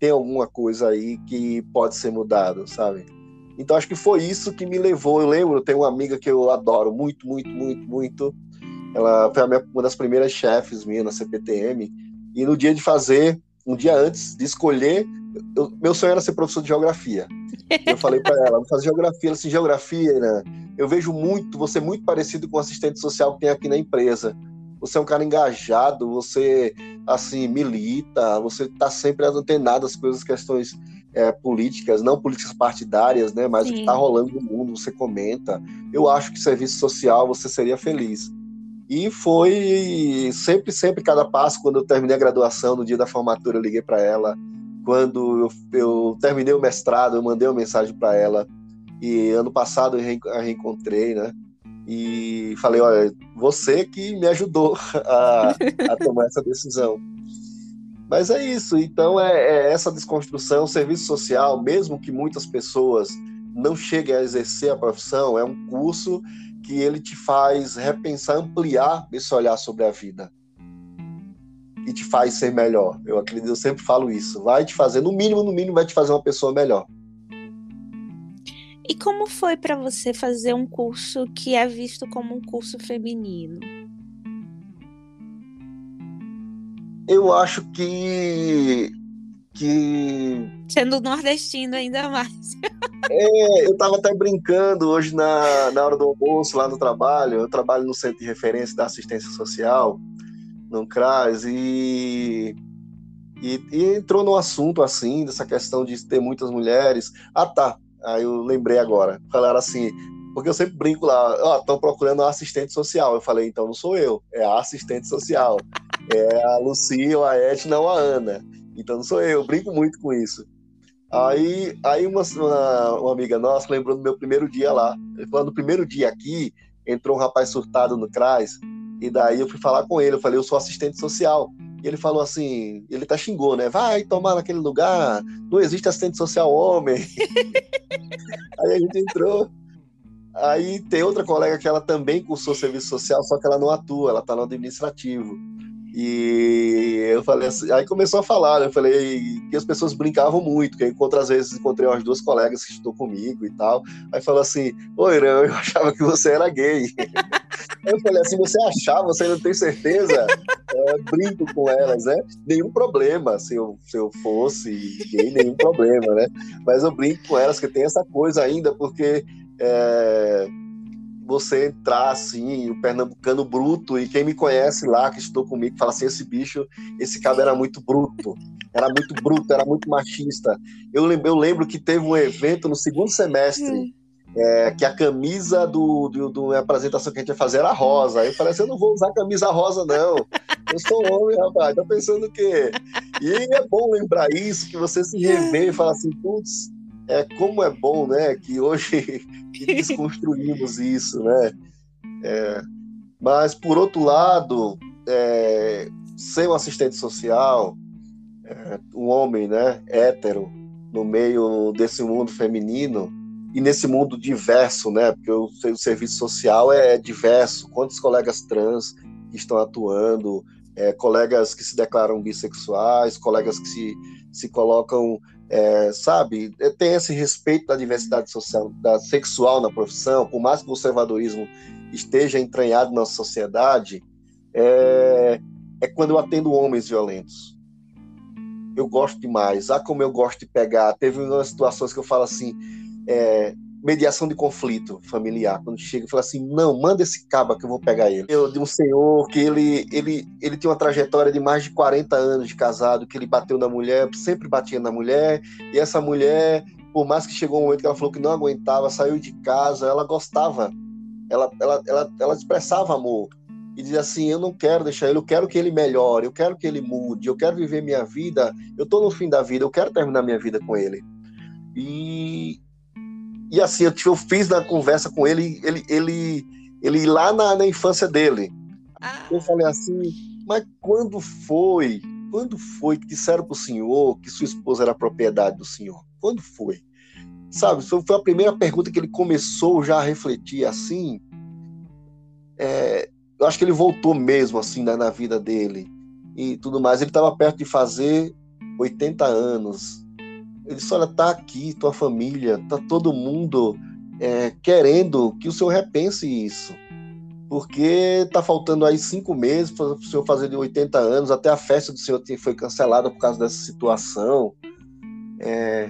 Tem alguma coisa aí que pode ser mudado, sabe? Então acho que foi isso que me levou. Eu lembro, eu tenho uma amiga que eu adoro muito, muito, muito, muito. Ela foi minha, uma das primeiras chefes minha na CPTM. E no dia de fazer, um dia antes de escolher, eu, meu sonho era ser professor de geografia. Eu falei para ela, vou fazer geografia. Ela assim, geografia, né? Eu vejo muito, você muito parecido com o assistente social que tem aqui na empresa você é um cara engajado, você assim milita, você está sempre antenado às coisas, questões é, políticas, não políticas partidárias, né? Mas Sim. o que está rolando no mundo, você comenta. Eu acho que serviço social você seria feliz. E foi sempre, sempre cada passo. Quando eu terminei a graduação, no dia da formatura, eu liguei para ela. Quando eu, eu, terminei o mestrado, eu mandei uma mensagem para ela. E ano passado eu a reencontrei, né? E falei, olha, você que me ajudou a, a tomar essa decisão. Mas é isso, então é, é, essa desconstrução, serviço social, mesmo que muitas pessoas não cheguem a exercer a profissão, é um curso que ele te faz repensar, ampliar esse olhar sobre a vida e te faz ser melhor. Eu acredito, eu sempre falo isso. Vai te fazer, no mínimo, no mínimo, vai te fazer uma pessoa melhor. E como foi para você fazer um curso que é visto como um curso feminino? Eu acho que que sendo nordestino ainda mais. é, eu estava até brincando hoje na, na hora do almoço lá no trabalho. Eu trabalho no centro de referência da assistência social, no CRAS, e, e, e entrou no assunto assim, dessa questão de ter muitas mulheres. Ah, tá. Aí eu lembrei agora. Falaram assim, porque eu sempre brinco lá, ó, oh, estão procurando um assistente social. Eu falei, então não sou eu, é a assistente social. É a Lucia, a Edna ou a Ana. Então não sou eu, eu brinco muito com isso. Aí, aí uma, uma, uma, amiga nossa lembrou do meu primeiro dia lá. Ele falou, no primeiro dia aqui, entrou um rapaz surtado no CRAS, e daí eu fui falar com ele, eu falei, eu sou assistente social. E ele falou assim, ele até xingou, né? Vai tomar naquele lugar, não existe assistente social homem. aí a gente entrou. Aí tem outra colega que ela também cursou serviço social, só que ela não atua, ela está no administrativo. E eu falei assim, aí começou a falar, né? eu falei que as pessoas brincavam muito, que eu encontro, às vezes encontrei umas duas colegas que estão comigo e tal. Aí falou assim, oi, Irã, eu achava que você era gay. eu falei assim, você achava, você não tem certeza? Eu brinco com elas, né? Nenhum problema se eu, se eu fosse gay, nenhum problema, né? Mas eu brinco com elas que tem essa coisa ainda, porque é, você entrar assim, o pernambucano bruto, e quem me conhece lá, que estou comigo, fala assim: esse bicho, esse cabo era muito bruto, era muito bruto, era muito machista. Eu lembro, eu lembro que teve um evento no segundo semestre. É, que a camisa do, do, do apresentação que a gente ia fazer era rosa. Aí eu falei assim: eu não vou usar camisa rosa, não. Eu sou homem, rapaz. Tá pensando o quê? E é bom lembrar isso, que você se revê e fala assim: putz, é, como é bom, né, que hoje desconstruímos isso, né? É, mas, por outro lado, é, ser um assistente social, é, um homem, né, hétero, no meio desse mundo feminino, e nesse mundo diverso, né, porque o, o serviço social é diverso, quantos colegas trans estão atuando, é, colegas que se declaram bissexuais, colegas que se, se colocam é, sabe, é, tem esse respeito da diversidade social, da sexual na profissão, por mais que o conservadorismo esteja entranhado na sociedade, é, é quando eu atendo homens violentos. Eu gosto demais. Ah, como eu gosto de pegar. Teve umas situações que eu falo assim, é, mediação de conflito familiar. Quando chega e fala assim, não, manda esse caba que eu vou pegar ele. Eu, de um senhor que ele, ele, ele tinha uma trajetória de mais de 40 anos de casado, que ele bateu na mulher, sempre batia na mulher, e essa mulher, por mais que chegou um momento que ela falou que não aguentava, saiu de casa, ela gostava, ela, ela, ela, ela expressava amor. E dizia assim: Eu não quero deixar ele, eu quero que ele melhore, eu quero que ele mude, eu quero viver minha vida, eu estou no fim da vida, eu quero terminar minha vida com ele. E, e assim, eu, eu fiz na conversa com ele, ele, ele, ele lá na, na infância dele. Ah. Eu falei assim, mas quando foi? Quando foi que disseram para o senhor que sua esposa era propriedade do senhor? Quando foi? Sabe, foi a primeira pergunta que ele começou já a refletir assim. É, eu acho que ele voltou mesmo assim na, na vida dele e tudo mais. Ele estava perto de fazer 80 anos. Ele disse: Olha, tá aqui tua família, tá todo mundo é, querendo que o senhor repense isso. Porque tá faltando aí cinco meses para o senhor fazer de 80 anos, até a festa do senhor foi cancelada por causa dessa situação. É,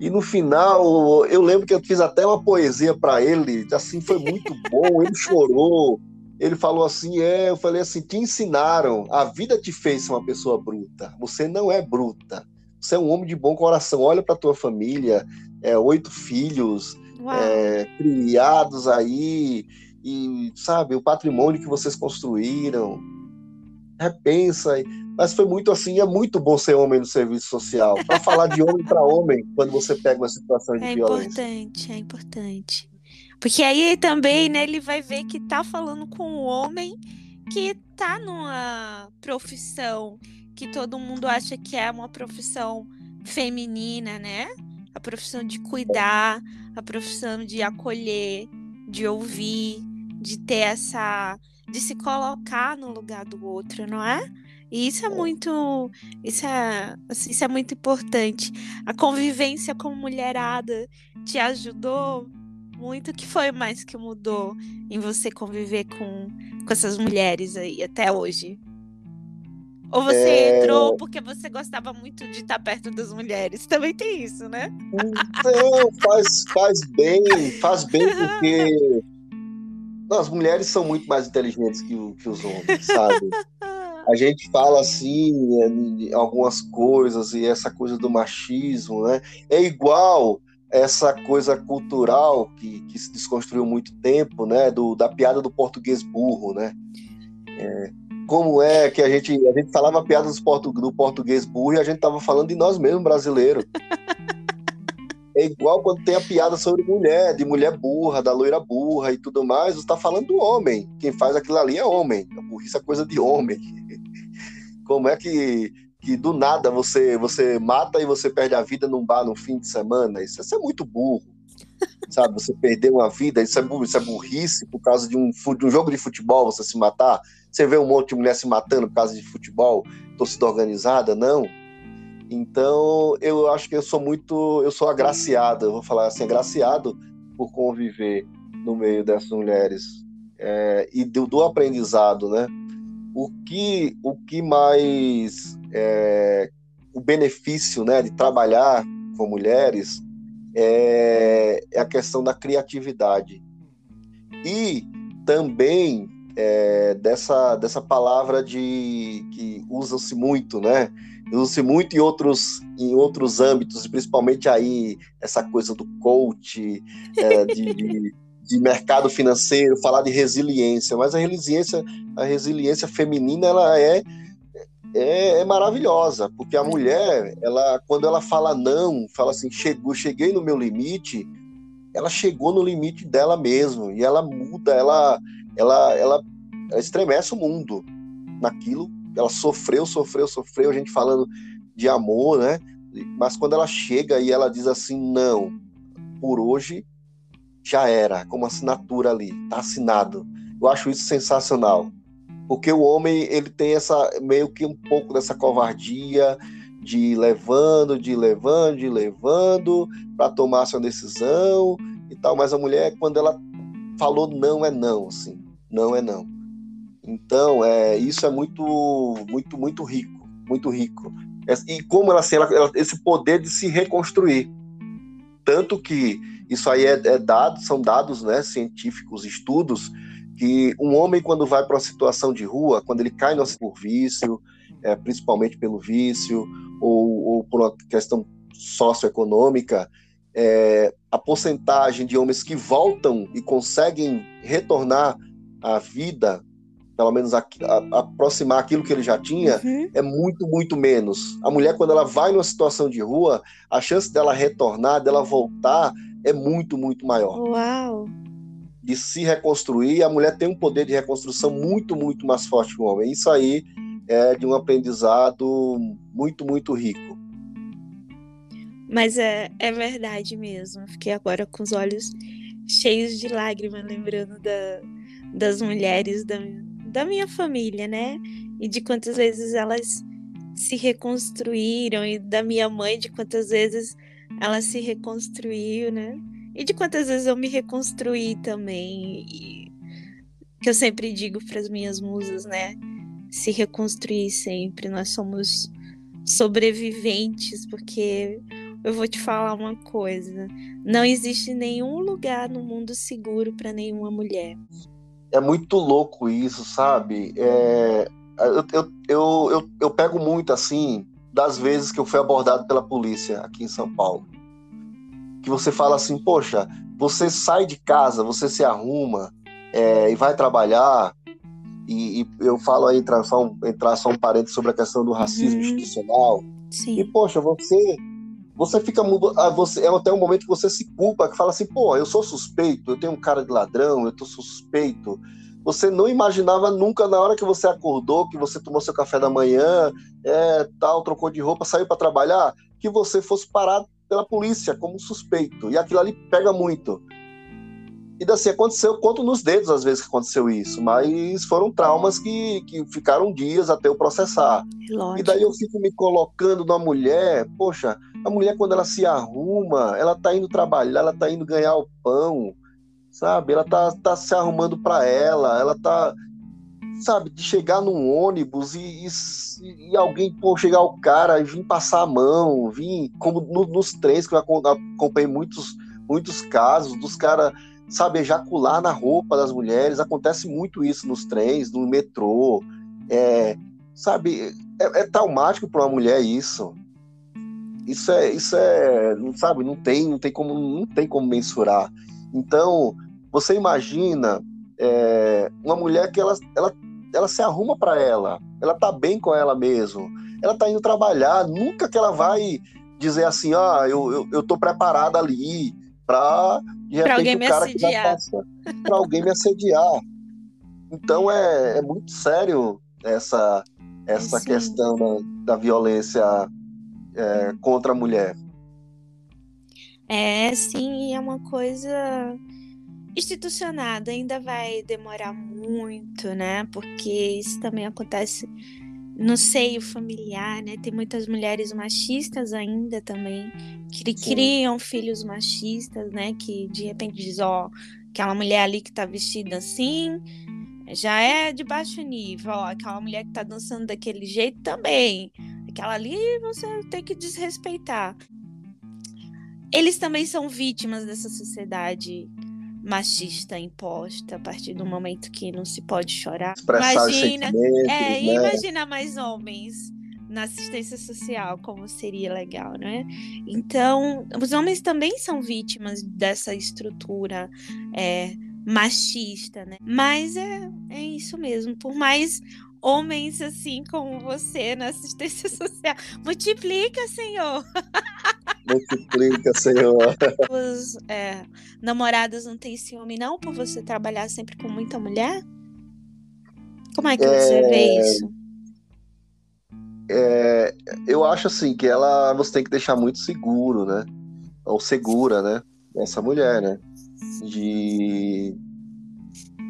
e no final, eu lembro que eu fiz até uma poesia para ele, assim, foi muito bom, ele chorou. Ele falou assim: É, eu falei assim, te ensinaram, a vida te fez uma pessoa bruta, você não é bruta você é um homem de bom coração. Olha para tua família, é, oito filhos, é, criados aí, e sabe, o patrimônio que vocês construíram. Repensa. Mas foi muito assim, é muito bom ser homem no serviço social. Para falar de homem para homem, quando você pega uma situação de é violência. É importante, é importante. Porque aí também, né, ele vai ver que tá falando com um homem que tá numa profissão que todo mundo acha que é uma profissão feminina, né? A profissão de cuidar, a profissão de acolher, de ouvir, de ter essa. de se colocar no lugar do outro, não é? E isso é muito. Isso é, assim, isso é muito importante. A convivência com mulherada te ajudou muito. O que foi mais que mudou em você conviver com, com essas mulheres aí até hoje? Ou você é... entrou porque você gostava muito de estar perto das mulheres? Também tem isso, né? Então, faz, faz bem, faz bem porque as mulheres são muito mais inteligentes que, que os homens, sabe? A gente fala assim algumas coisas e essa coisa do machismo, né? É igual essa coisa cultural que, que se desconstruiu muito tempo, né? Do, da piada do português burro, né? É, como é que a gente, a gente falava piadas do português burro e a gente tava falando de nós mesmos, brasileiros. É igual quando tem a piada sobre mulher, de mulher burra, da loira burra e tudo mais, você tá falando do homem. Quem faz aquilo ali é homem. A burrice é coisa de homem. Como é que, que do nada você você mata e você perde a vida num bar no fim de semana? Isso, isso é muito burro. sabe? Você perder uma vida, isso é, isso é burrice por causa de um, de um jogo de futebol, você se matar. Você vê um monte de mulher se matando por causa de futebol, torcida organizada, não. Então, eu acho que eu sou muito, eu sou agraciado, eu vou falar assim, agraciado por conviver no meio dessas mulheres é, e do, do, aprendizado, né? O que, o que mais é, o benefício, né, de trabalhar com mulheres é, é a questão da criatividade e também é, dessa, dessa palavra de que usa-se muito, né? Usa-se muito em outros, em outros âmbitos, principalmente aí essa coisa do coach, é, de, de, de, mercado financeiro, falar de resiliência, mas a resiliência, a resiliência feminina ela é, é, é maravilhosa, porque a mulher, ela quando ela fala não, fala assim, chegou, cheguei no meu limite, ela chegou no limite dela mesmo e ela muda, ela ela, ela, ela estremece o mundo naquilo. Ela sofreu, sofreu, sofreu, a gente falando de amor, né? Mas quando ela chega e ela diz assim, não, por hoje já era, como assinatura ali, tá assinado. Eu acho isso sensacional. Porque o homem, ele tem essa meio que um pouco dessa covardia de ir levando, de ir levando, de ir levando para tomar sua decisão e tal, mas a mulher quando ela falou não é não, assim não é não. Então, é, isso é muito, muito, muito rico, muito rico. E como ela, assim, ela, ela, esse poder de se reconstruir. Tanto que isso aí é, é dado, são dados né, científicos, estudos, que um homem, quando vai para uma situação de rua, quando ele cai no por vício, é, principalmente pelo vício, ou, ou por uma questão socioeconômica, é, a porcentagem de homens que voltam e conseguem retornar a vida, pelo menos a, a, aproximar aquilo que ele já tinha, uhum. é muito, muito menos. A mulher, quando ela vai numa situação de rua, a chance dela retornar, dela voltar, é muito, muito maior. Uau! De se reconstruir, a mulher tem um poder de reconstrução muito, muito mais forte que o homem. Isso aí é de um aprendizado muito, muito rico. Mas é, é verdade mesmo. Fiquei agora com os olhos cheios de lágrimas, lembrando da, das mulheres da, da minha família, né? E de quantas vezes elas se reconstruíram, e da minha mãe, de quantas vezes ela se reconstruiu, né? E de quantas vezes eu me reconstruí também. E que eu sempre digo para as minhas musas, né? Se reconstruir sempre. Nós somos sobreviventes, porque eu vou te falar uma coisa: não existe nenhum lugar no mundo seguro para nenhuma mulher é muito louco isso, sabe? É, eu, eu, eu, eu, eu pego muito, assim, das vezes que eu fui abordado pela polícia aqui em São Paulo. Que você fala assim, poxa, você sai de casa, você se arruma é, e vai trabalhar, e, e, eu falo aí, entrar só, um, entrar só um parênteses sobre a questão do racismo uhum. institucional. Sim. E, poxa, você você fica ah, você é até um momento que você se culpa, que fala assim, pô, eu sou suspeito, eu tenho um cara de ladrão, eu tô suspeito. Você não imaginava nunca na hora que você acordou, que você tomou seu café da manhã, é, tal, trocou de roupa, saiu para trabalhar, que você fosse parado pela polícia como suspeito. E aquilo ali pega muito. E assim, aconteceu, conto nos dedos às vezes que aconteceu isso, mas foram traumas que, que ficaram dias até eu processar. Lógico. E daí eu fico me colocando na mulher, poxa, a mulher quando ela se arruma, ela tá indo trabalhar, ela tá indo ganhar o pão, sabe? Ela tá, tá se arrumando para ela, ela tá, sabe, de chegar num ônibus e, e, e, alguém, pô, chegar o cara e vir passar a mão, vir, como no, nos trens que eu acompanhei muitos, muitos casos dos caras sabe, ejacular na roupa das mulheres. Acontece muito isso nos trens, no metrô. É, sabe, é, é traumático para uma mulher isso. Isso é, isso é, não sabe, não tem, não tem como, não tem como mensurar. Então, você imagina é, uma mulher que ela, ela, ela se arruma para ela, ela tá bem com ela mesmo, ela tá indo trabalhar, nunca que ela vai dizer assim, ah, eu, eu, eu tô preparada ali, para alguém me assediar. Para alguém me assediar. Então é, é muito sério essa, essa questão da, da violência é, contra a mulher. É, sim, é uma coisa institucionada, ainda vai demorar muito, né? Porque isso também acontece no seio familiar, né? Tem muitas mulheres machistas ainda também, que Sim. criam filhos machistas, né? Que de repente diz, ó, aquela mulher ali que tá vestida assim, já é de baixo nível, ó, aquela mulher que tá dançando daquele jeito também. Aquela ali você tem que desrespeitar. Eles também são vítimas dessa sociedade machista imposta a partir do momento que não se pode chorar. Expressar Imagina, é, né? imagina mais homens na assistência social, como seria legal, né? Então, os homens também são vítimas dessa estrutura é, machista, né? Mas é, é isso mesmo. Por mais homens assim como você na assistência social, multiplica, Senhor. Multiplica, Senhor. Os é, namorados não têm ciúme, não, por você trabalhar sempre com muita mulher? Como é que você vê isso? É, eu acho assim que ela você tem que deixar muito seguro, né? Ou segura, né? Essa mulher, né? De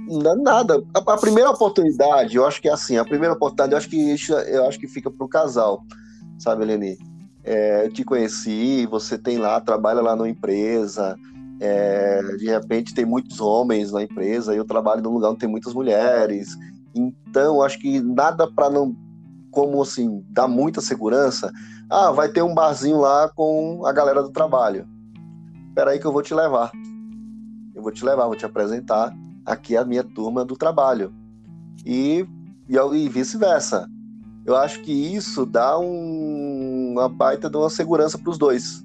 não é nada. A, a primeira oportunidade, eu acho que é assim. A primeira oportunidade, eu acho que isso, eu acho que fica pro casal, sabe, Eleni? É, eu te conheci, você tem lá, trabalha lá numa empresa. é, de repente tem muitos homens na empresa. Eu trabalho num lugar onde tem muitas mulheres. Então, acho que nada para não como assim, dá muita segurança. Ah, vai ter um barzinho lá com a galera do trabalho. Espera aí que eu vou te levar. Eu vou te levar, vou te apresentar aqui a minha turma do trabalho. E, e, e vice-versa. Eu acho que isso dá um, uma baita de uma segurança para os dois.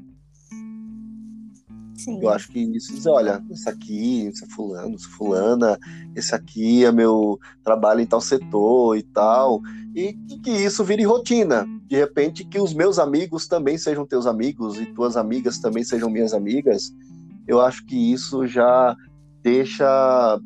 Sim. Eu acho que isso diz, olha, esse aqui, esse é fulano, esse é fulana, esse aqui é meu trabalho em tal setor e tal. E que, que isso vire rotina. De repente, que os meus amigos também sejam teus amigos e tuas amigas também sejam minhas amigas. Eu acho que isso já deixa,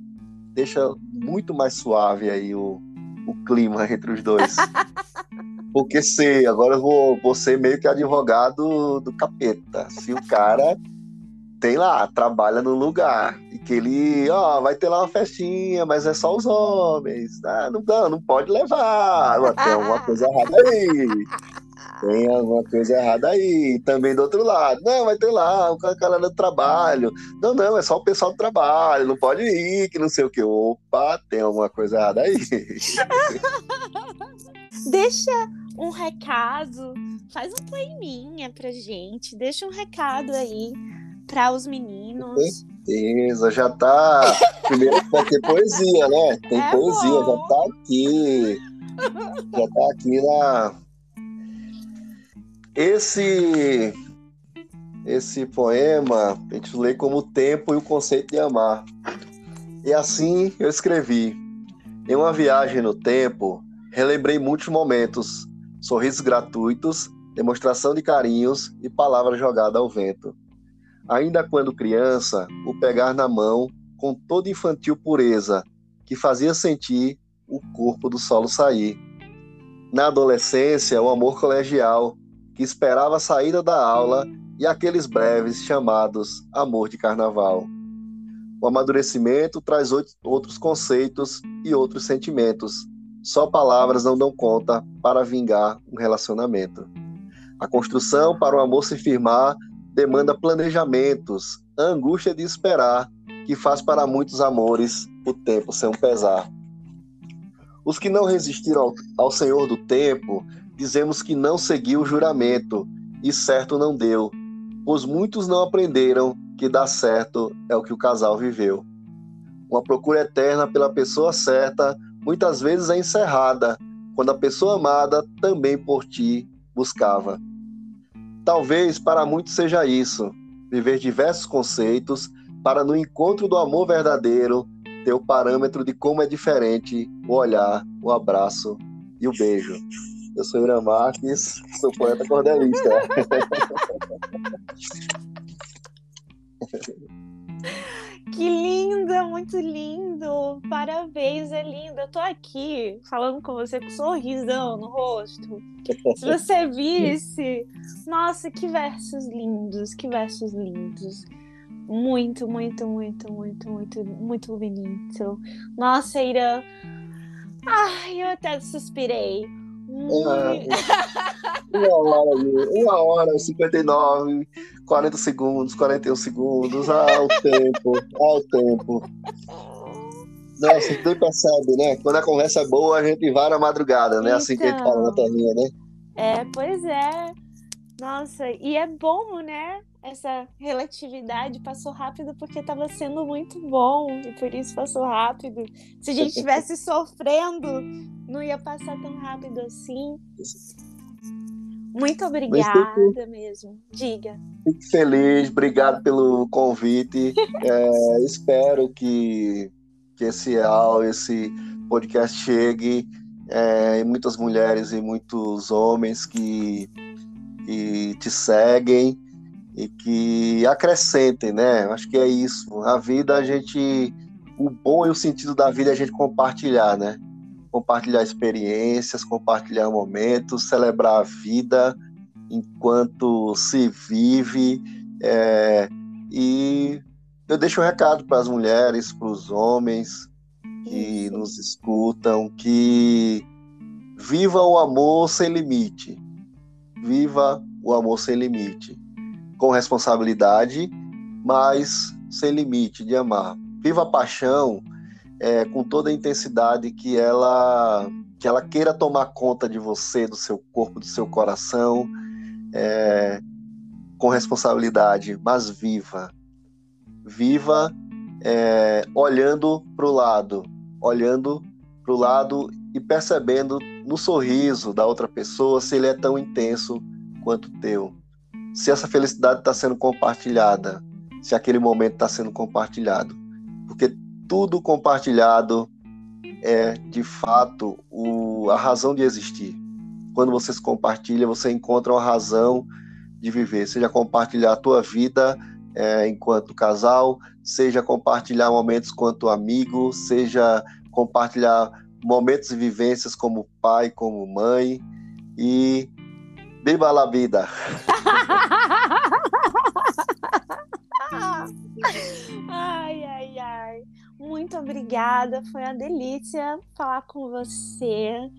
deixa muito mais suave aí o, o clima entre os dois. Porque sei, agora eu vou, vou ser meio que advogado do capeta. Se o cara tem lá, trabalha no lugar, e que ele, ó, vai ter lá uma festinha, mas é só os homens, ah, não, não, não pode levar, tem alguma coisa errada aí, tem alguma coisa errada aí, também do outro lado, não, vai ter lá o cara do trabalho, não, não, é só o pessoal do trabalho, não pode ir, que não sei o que, opa, tem alguma coisa errada aí. Deixa um recado, faz um poeminha pra gente, deixa um recado aí para os meninos. Beleza, já tá. Primeiro vai ter poesia, né? Tem É poesia, bom. já tá aqui. Já tá aqui na. Esse. Esse poema a gente lê como o tempo e o conceito de amar. E assim eu escrevi. Em uma viagem no tempo, relembrei muitos momentos, sorrisos gratuitos, demonstração de carinhos e palavras jogadas ao vento. Ainda quando criança, o pegar na mão com toda infantil pureza que fazia sentir o corpo do solo sair. Na adolescência, o amor colegial que esperava a saída da aula e aqueles breves chamados amor de carnaval. O amadurecimento traz outros conceitos e outros sentimentos. Só palavras não dão conta para vingar um relacionamento. A construção para o amor se firmar demanda planejamentos, a angústia de esperar, que faz para muitos amores o tempo ser um pesar. Os que não resistiram ao, ao Senhor do tempo, dizemos que não seguiu o juramento, e certo não deu, pois muitos não aprenderam que dar certo é o que o casal viveu. Uma procura eterna pela pessoa certa muitas vezes é encerrada, quando a pessoa amada também por ti buscava. Talvez para muitos seja isso, viver diversos conceitos para no encontro do amor verdadeiro ter o parâmetro de como é diferente o olhar, o abraço e o beijo. Eu sou Irã Marques, sou poeta cordelista. Que linda, muito lindo. Parabéns, é lindo. Eu tô aqui falando com você com um sorrisão no rosto. Se você visse, nossa, que versos lindos, que versos lindos. Muito, muito, muito, muito, muito, muito bonito. Nossa, Irã. Ai, eu até suspirei. Uma hora, uma hora, 59, 40 segundos, 41 segundos. Ah, o tempo, ah, o tempo. Nossa, nem percebe, né? Quando a conversa é boa, a gente vai na madrugada, né? Assim que a gente fala na terrinha, né? É, pois é. Nossa, e é bom, né? Essa relatividade passou rápido porque estava sendo muito bom e por isso passou rápido. Se a gente estivesse sofrendo, não ia passar tão rápido assim. Muito obrigada mesmo. Diga. Fico feliz, obrigado pelo convite. É, espero que, que esse áudio, esse podcast chegue é, muitas mulheres e muitos homens que, que te seguem e que acrescentem, né? Acho que é isso. A vida, a gente. O bom e o sentido da vida é a gente compartilhar, né? Compartilhar experiências, compartilhar momentos, celebrar a vida enquanto se vive. É, e eu deixo um recado para as mulheres, para os homens que nos escutam, que viva o amor sem limite. Viva o amor sem limite com responsabilidade, mas sem limite de amar. Viva a paixão é, com toda a intensidade que ela que ela queira tomar conta de você, do seu corpo, do seu coração, é, com responsabilidade, mas viva. Viva é, olhando para o lado, olhando para o lado e percebendo no sorriso da outra pessoa se ele é tão intenso quanto o teu se essa felicidade está sendo compartilhada, se aquele momento está sendo compartilhado. Porque tudo compartilhado é, de fato, o, a razão de existir. Quando você se compartilha, você encontra uma razão de viver, seja compartilhar a tua vida é, enquanto casal, seja compartilhar momentos quanto amigo, seja compartilhar momentos e vivências como pai, como mãe, e viva la vida! ai, ai, ai. Muito obrigada. Foi uma delícia falar com você.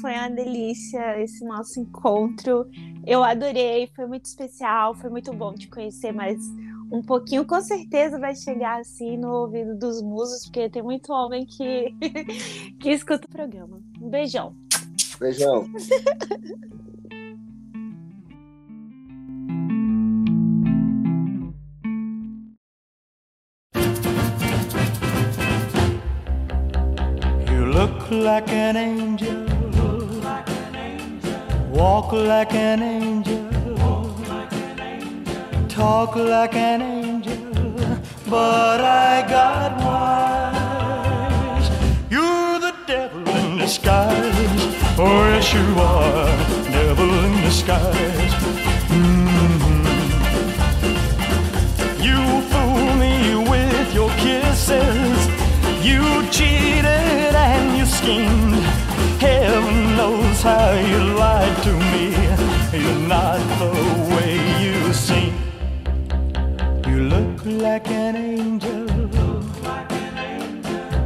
Foi uma delícia esse nosso encontro. Eu adorei, foi muito especial, foi muito bom te conhecer mais um pouquinho. Com certeza vai chegar assim no ouvido dos musos, porque tem muito homem que, que escuta o programa. Um beijão. Beijão. Like an angel. Walk like an angel. Talk like an angel. But I got wise. You're the devil in disguise. Oh, yes, you are. Devil in disguise. Mhm. You fool me with your kisses. You cheated how you lied to me. You're not the way you seem. You look like an angel.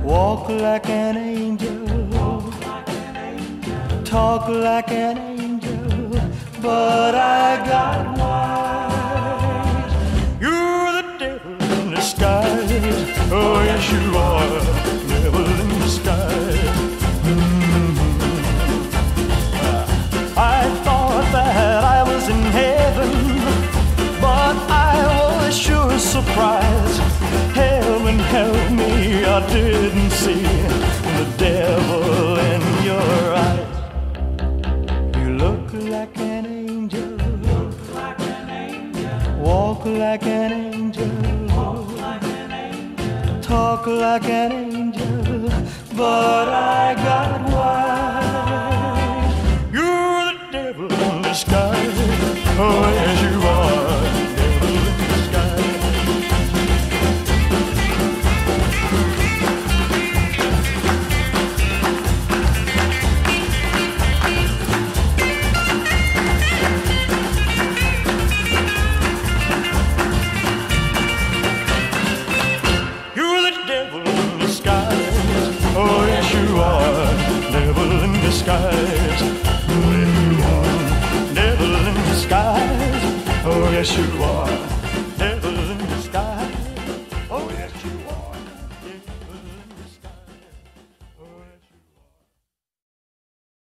Walk like an angel. Talk like an angel. But I got wise. You're the devil in disguise. Oh, yes, you are. Devil in disguise. Sure surprised. Heaven help me, I didn't see the devil in your eyes. You look like an angel. Walk like an angel. Talk like an angel. But I got wise. You're the devil in disguise. Oh, yes, you are.